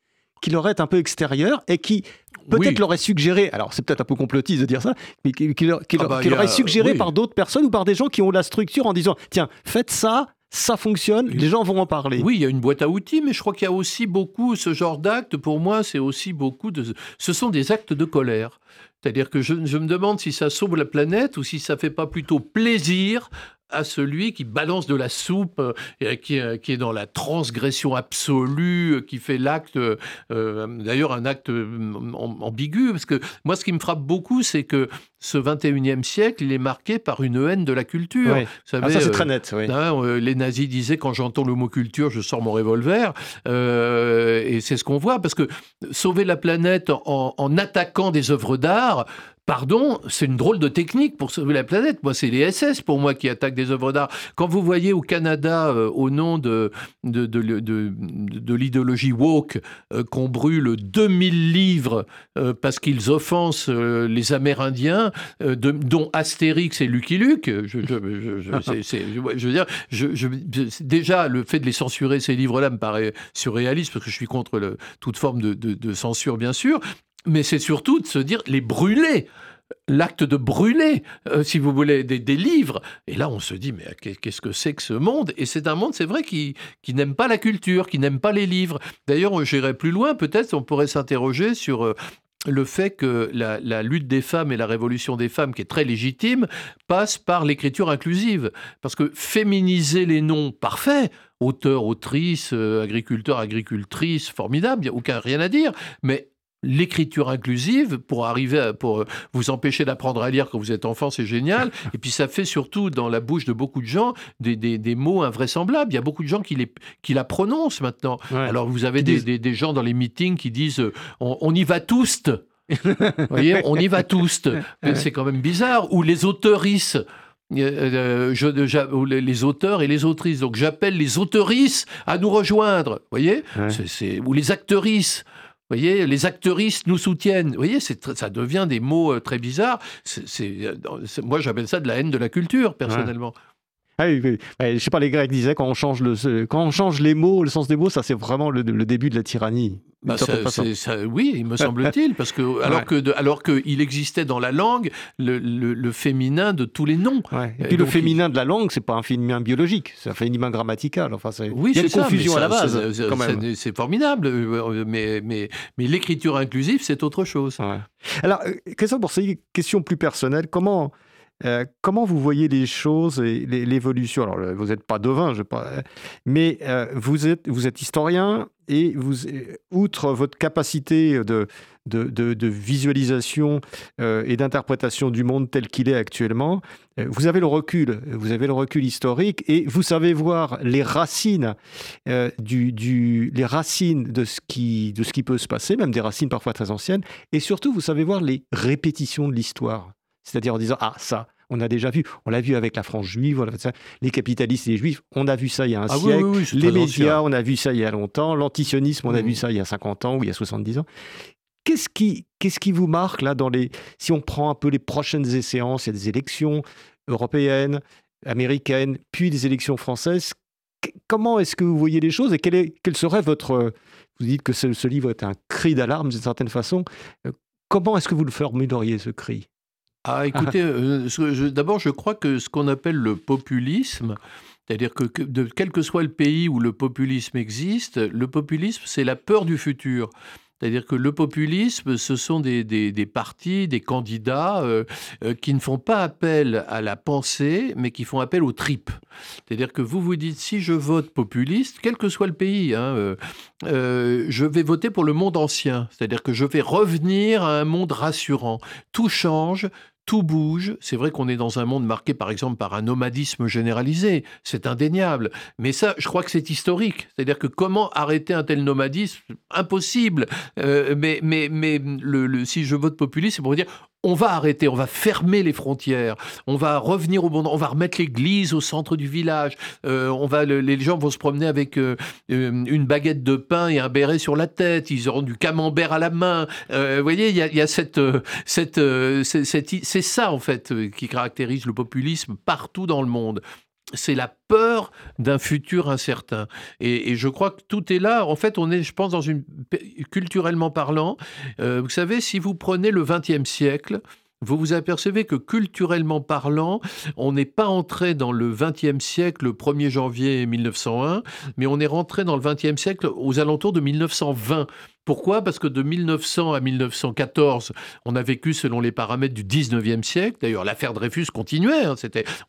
qui leur est un peu extérieure et qui peut-être leur est suggéré, alors c'est peut-être un peu complotiste de dire ça, mais qui, leur, qui ah bah, est suggéré par d'autres personnes ou par des gens qui ont la structure en disant tiens, faites ça, ça fonctionne, les gens vont en parler. Oui, il y a une boîte à outils, mais je crois qu'il y a aussi beaucoup, ce genre d'actes, pour moi, c'est aussi beaucoup de... Ce sont des actes de colère. C'est-à-dire que je, je, me demande si ça sauve la planète ou si ça fait pas plutôt plaisir à celui qui balance de la soupe, euh, qui, euh, qui, est dans la transgression absolue, euh, qui fait l'acte, d'ailleurs un acte ambigu, parce que moi ce qui me frappe beaucoup, c'est que ce 21e siècle, il est marqué par une haine de la culture. ah, ça c'est très net. Hein, les nazis disaient quand j'entends le mot culture, je sors mon revolver, et c'est ce qu'on voit, parce que sauver la planète en, en attaquant des œuvres d'art, Pardon, c'est une drôle de technique pour sauver la planète. Moi, c'est les SS pour moi qui attaquent des œuvres d'art. Quand vous voyez au Canada, euh, au nom de, de, de, de l'idéologie woke, euh, qu'on brûle 2000 livres euh, parce qu'ils offensent les Amérindiens, dont Astérix et Lucky Luke, je, veux dire, déjà, le fait de les censurer, ces livres-là, me paraît surréaliste parce que je suis contre le, toute forme de censure, bien sûr mais c'est surtout de se dire les brûler l'acte de brûler, euh, si vous voulez, des, livres. Et là, on se dit, mais qu'est-ce que c'est que ce monde? Et c'est un monde, c'est vrai, qui, qui n'aime pas la culture, qui n'aime pas les livres. D'ailleurs, j'irai plus loin, peut-être, on pourrait s'interroger sur... Euh, le fait que la, lutte des femmes et la révolution des femmes, qui est très légitime, passe par l'écriture inclusive. Parce que féminiser les noms, parfait, auteur, autrice, euh, agriculteur, agricultrice, formidable, il n'y a aucun rien à dire, mais l'écriture inclusive pour arriver à, pour vous empêcher d'apprendre à lire quand vous êtes enfant, c'est génial. Et puis ça fait surtout dans la bouche de beaucoup de gens des, des, des mots invraisemblables. Il y a beaucoup de gens qui, les, qui la prononcent maintenant. Alors vous avez des, des, gens dans les meetings qui disent on, on y va tous. vous voyez, on y va tous. C'est quand même bizarre. Ou les auteuristes. Euh, je, les auteurs et les autrices. Donc j'appelle les auteurices à nous rejoindre. Vous voyez? C'est, Ou les actrices. Vous voyez, les actrices nous soutiennent. Vous voyez, ça devient des mots euh, très bizarres. C'est, moi, j'appelle ça de la haine de la culture, personnellement. Ah oui, oui. je sais pas, les Grecs disaient quand on change le, quand on change les mots, le sens des mots, ça c'est vraiment le, début de la tyrannie. Bah, oui, il me semble-t-il, parce que alors que alors qu'il existait dans la langue le, le, féminin de tous les noms. Et puis le féminin de la langue, c'est pas un féminin biologique, c'est un féminin grammatical. Enfin, oui, c'est une confusion à la base. C'est formidable, euh, mais mais mais l'écriture inclusive, c'est autre chose. Alors, euh, question pour ces questions plus personnelles, comment euh, comment vous voyez les choses et l'évolution? Alors, euh, vous n'êtes pas devin, je pas, euh, mais vous, êtes, vous êtes historien et vous, outre votre capacité de, de, visualisation et d'interprétation du monde tel qu'il est actuellement, vous avez le recul, vous avez le recul historique et vous savez voir les racines, du, du, les racines de ce, qui, de ce qui peut se passer, même des racines parfois très anciennes, et surtout vous savez voir les répétitions de l'histoire. C'est-à-dire en disant, ah, ça, on a déjà vu, on l'a vu avec la France juive, les capitalistes et les juifs, on a vu ça il y a un ah siècle, les médias, on a vu ça il y a longtemps, l'antisionisme, on a vu mmh. ça il y a 50 ans ou il y a 70 ans. Qu'est-ce qui, qu'est-ce qui vous marque là dans les... Si on prend un peu les prochaines échéances, il y a des élections européennes, américaines, puis des élections françaises, comment est-ce que vous voyez les choses et quel, est, quel serait votre... Vous dites que ce, ce livre est un cri d'alarme d'une certaine façon. Euh, comment est-ce que vous le formuleriez, ce cri? Ah, écoutez, euh, d'abord, je crois que ce qu'on appelle le populisme, c'est-à-dire que, de, quel que soit le pays où le populisme existe, le populisme, c'est la peur du futur. C'est-à-dire que le populisme, ce sont des, des, partis, des candidats euh, euh, qui ne font pas appel à la pensée, mais qui font appel aux tripes. C'est-à-dire que vous vous dites, si je vote populiste, quel que soit le pays, hein, je vais voter pour le monde ancien. C'est-à-dire que je vais revenir à un monde rassurant. Tout change, tout bouge. C'est vrai qu'on est dans un monde marqué par exemple par un nomadisme généralisé, c'est indéniable. Mais ça, je crois que c'est historique. C'est-à-dire que comment arrêter un tel nomadisme? Impossible. Euh, mais mais, mais si je vote populiste, c'est pour dire on va arrêter, on va fermer les frontières, on va revenir au bon, on va remettre l'église au centre du village, euh, on va, les gens vont se promener avec euh, une baguette de pain et un béret sur la tête, ils auront du camembert à la main. Euh, vous voyez, il y a, cette, cette, c'est ça en fait qui caractérise le populisme partout dans le monde c'est la peur d'un futur incertain. Et, je crois que tout est là. En fait, on est, je pense, dans une culturellement parlant. Euh, vous savez, si vous prenez le XXe siècle, vous vous apercevez que culturellement parlant, on n'est pas entré dans le XXe siècle le 1er janvier 1901, mais on est rentré dans le XXe siècle aux alentours de 1920. Pourquoi? Parce que de 1900 à 1914, on a vécu selon les paramètres du 19e siècle. D'ailleurs, l'affaire Dreyfus continuait. Hein.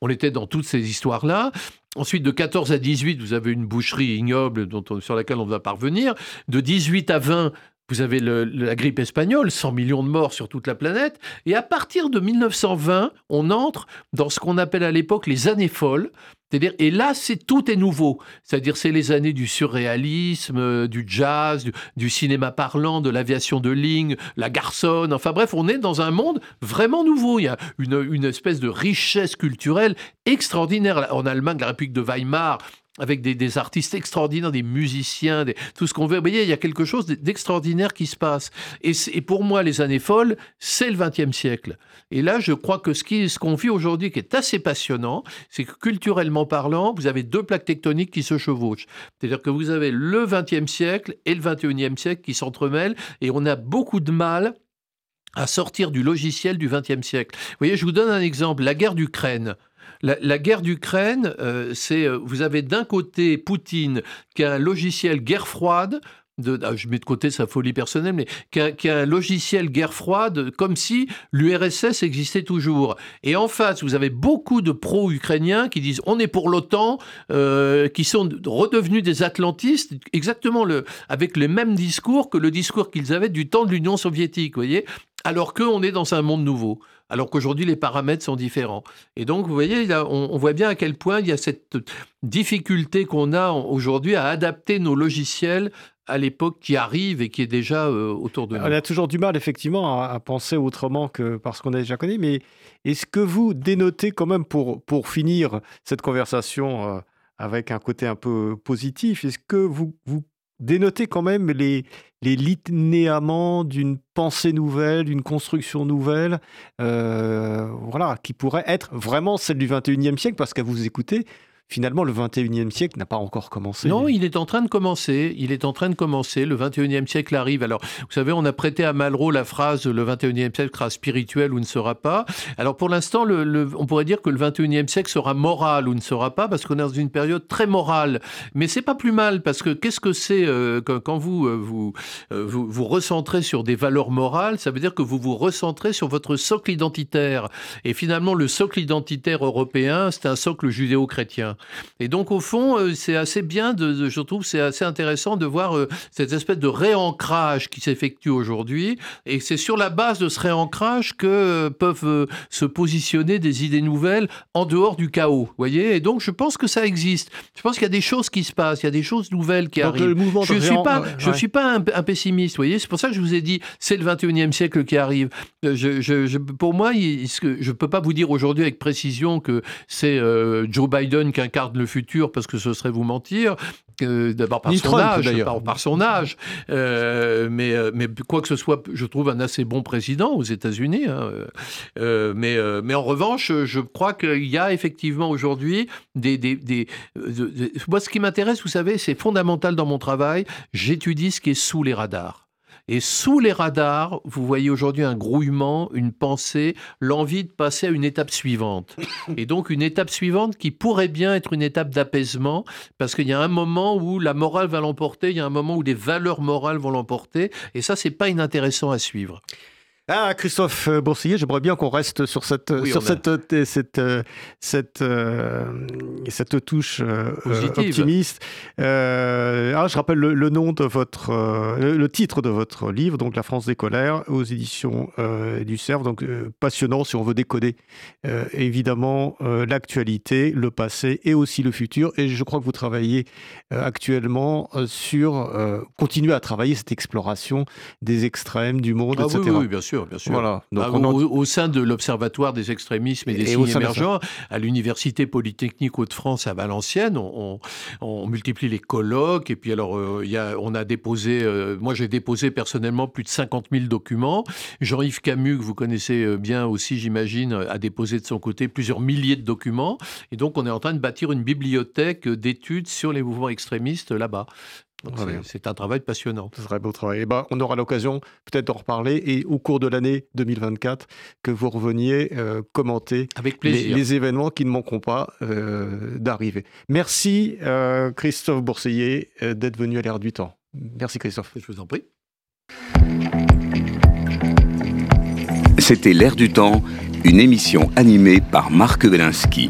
on était dans toutes ces histoires-là. Ensuite, de 14 à 18, vous avez une boucherie ignoble dont sur laquelle on va parvenir. De 18 à 20, vous avez la grippe espagnole, 100 millions de morts sur toute la planète. Et à partir de 1920, on entre dans ce qu'on appelle à l'époque les années folles. C'est-à-dire, et là, c'est tout est nouveau. C'est-à-dire, c'est les années du surréalisme, euh, du jazz, du, cinéma parlant, de l'aviation de ligne, la garçonne. Enfin bref, on est dans un monde vraiment nouveau. Il y a une, une espèce de richesse culturelle extraordinaire. En Allemagne, la République de Weimar, avec des, artistes extraordinaires, des musiciens, tout ce qu'on veut. Vous voyez, il y a quelque chose d'extraordinaire qui se passe. Et, pour moi, les années folles, c'est le XXe siècle. Et là, je crois que ce qu'on vit aujourd'hui, qui est assez passionnant, c'est que culturellement parlant, vous avez deux plaques tectoniques qui se chevauchent. C'est-à-dire que vous avez le XXe siècle et le XXIe siècle qui s'entremêlent, et on a beaucoup de mal à sortir du logiciel du XXe siècle. Vous voyez, je vous donne un exemple. La guerre d'Ukraine. La, guerre d'Ukraine, euh, c'est euh, vous avez d'un côté Poutine qui a un logiciel guerre froide de, ah, je mets de côté sa folie personnelle, mais qui a, un logiciel guerre froide, comme si l'URSS existait toujours. Et en face, vous avez beaucoup de pro-ukrainiens qui disent on est pour l'OTAN, euh, qui sont redevenus des atlantistes, exactement avec les mêmes discours que le discours qu'ils avaient du temps de l'Union soviétique, voyez? Alors qu'on est dans un monde nouveau alors qu'aujourd'hui les paramètres sont différents. Et donc, vous voyez, on, voit bien à quel point il y a cette difficulté qu'on a aujourd'hui à adapter nos logiciels à l'époque qui arrive et qui est déjà euh, autour de nous. On a toujours du mal, effectivement, à, penser autrement que parce qu'on a déjà connu. Mais est-ce que vous dénotez quand même, pour, pour finir cette conversation euh, avec un côté un peu positif, est-ce que vous, vous dénotez quand même les, les linéaments d'une pensée nouvelle, d'une construction nouvelle, euh, voilà, qui pourrait être vraiment celle du 21e siècle, parce qu'à vous écouter, finalement, le 21e siècle n'a pas encore commencé. Non, il est en train de commencer. Il est en train de commencer. Le 21e siècle arrive. Alors, vous savez, on a prêté à Malraux la phrase le 21e siècle sera spirituel ou ne sera pas. Alors, pour l'instant, le, on pourrait dire que le 21e siècle sera moral ou ne sera pas parce qu'on est dans une période très morale. Mais c'est pas plus mal parce que qu'est-ce que c'est euh, quand vous, euh, vous, euh, vous, vous recentrez sur des valeurs morales Ça veut dire que vous vous recentrez sur votre socle identitaire. Et finalement, le socle identitaire européen, c'est un socle judéo-chrétien. Et donc, au fond, euh, c'est assez bien, de, je trouve, c'est assez intéressant de voir euh, cette espèce de réancrage qui s'effectue aujourd'hui. Et c'est sur la base de ce réancrage que euh, peuvent se positionner des idées nouvelles en dehors du chaos. voyez Et donc, je pense que ça existe. Je pense qu'il y a des choses qui se passent, il y a des choses nouvelles qui arrivent. je ne suis pas, je suis pas un, pessimiste. voyez C'est pour ça que je vous ai dit, c'est le 21e siècle qui arrive. Je, pour moi, je ne peux pas vous dire aujourd'hui avec précision que c'est Joe Biden qui incarne le futur parce que ce serait vous mentir. D'abord par, son âge, par, son âge, mais, euh, mais quoi que ce soit, je trouve un assez bon président aux États-Unis. Hein, euh, mais, euh, mais en revanche, je crois qu'il y a effectivement aujourd'hui des, des, des, Moi, ce qui m'intéresse, vous savez, c'est fondamental dans mon travail. J'étudie ce qui est sous les radars. Et sous les radars, vous voyez aujourd'hui un grouillement, une pensée, l'envie de passer à une étape suivante. Et donc une étape suivante qui pourrait bien être une étape d'apaisement, parce qu'il y a un moment où la morale va l'emporter, il y a un moment où les valeurs morales vont l'emporter, et ça, c'est pas inintéressant à suivre. Ah, Christophe Boursier, j'aimerais bien qu'on reste sur cette, sur cette, euh, cette, euh, cette, euh, cette, touche optimiste. ah, je rappelle le, nom de votre, le, titre de votre livre, donc La France des colères, aux éditions du Cerf. Donc, passionnant si on veut décoder évidemment l'actualité, le passé et aussi le futur. Et je crois que vous travaillez actuellement sur, continuer à travailler cette exploration des extrêmes du monde, ah, etc. Oui, oui, bien sûr bien sûr. Voilà. Ah, au, sein de l'Observatoire des extrémismes et des signes émergents, à l'Université Polytechnique Hauts-de-France à Valenciennes, on, multiplie les colloques. Et puis, alors, euh, y a, on a déposé, euh, moi j'ai déposé personnellement plus de 50 000 documents. Jean-Yves Camus, que vous connaissez euh, bien aussi, j'imagine, a déposé de son côté plusieurs milliers de documents. Et donc, on est en train de bâtir une bibliothèque d'études sur les mouvements extrémistes là-bas. C'est un travail passionnant. Ce serait beau travail. Eh ben, on aura l'occasion peut-être d'en reparler et au cours de l'année 2024 que vous reveniez euh, commenter Avec Les, événements qui ne manqueront pas euh, d'arriver. Merci euh, Christophe Bourseiller d'être venu à l'ère du temps. Merci Christophe. Je vous en prie. C'était L'air du temps, une émission animée par Marc Wielinski.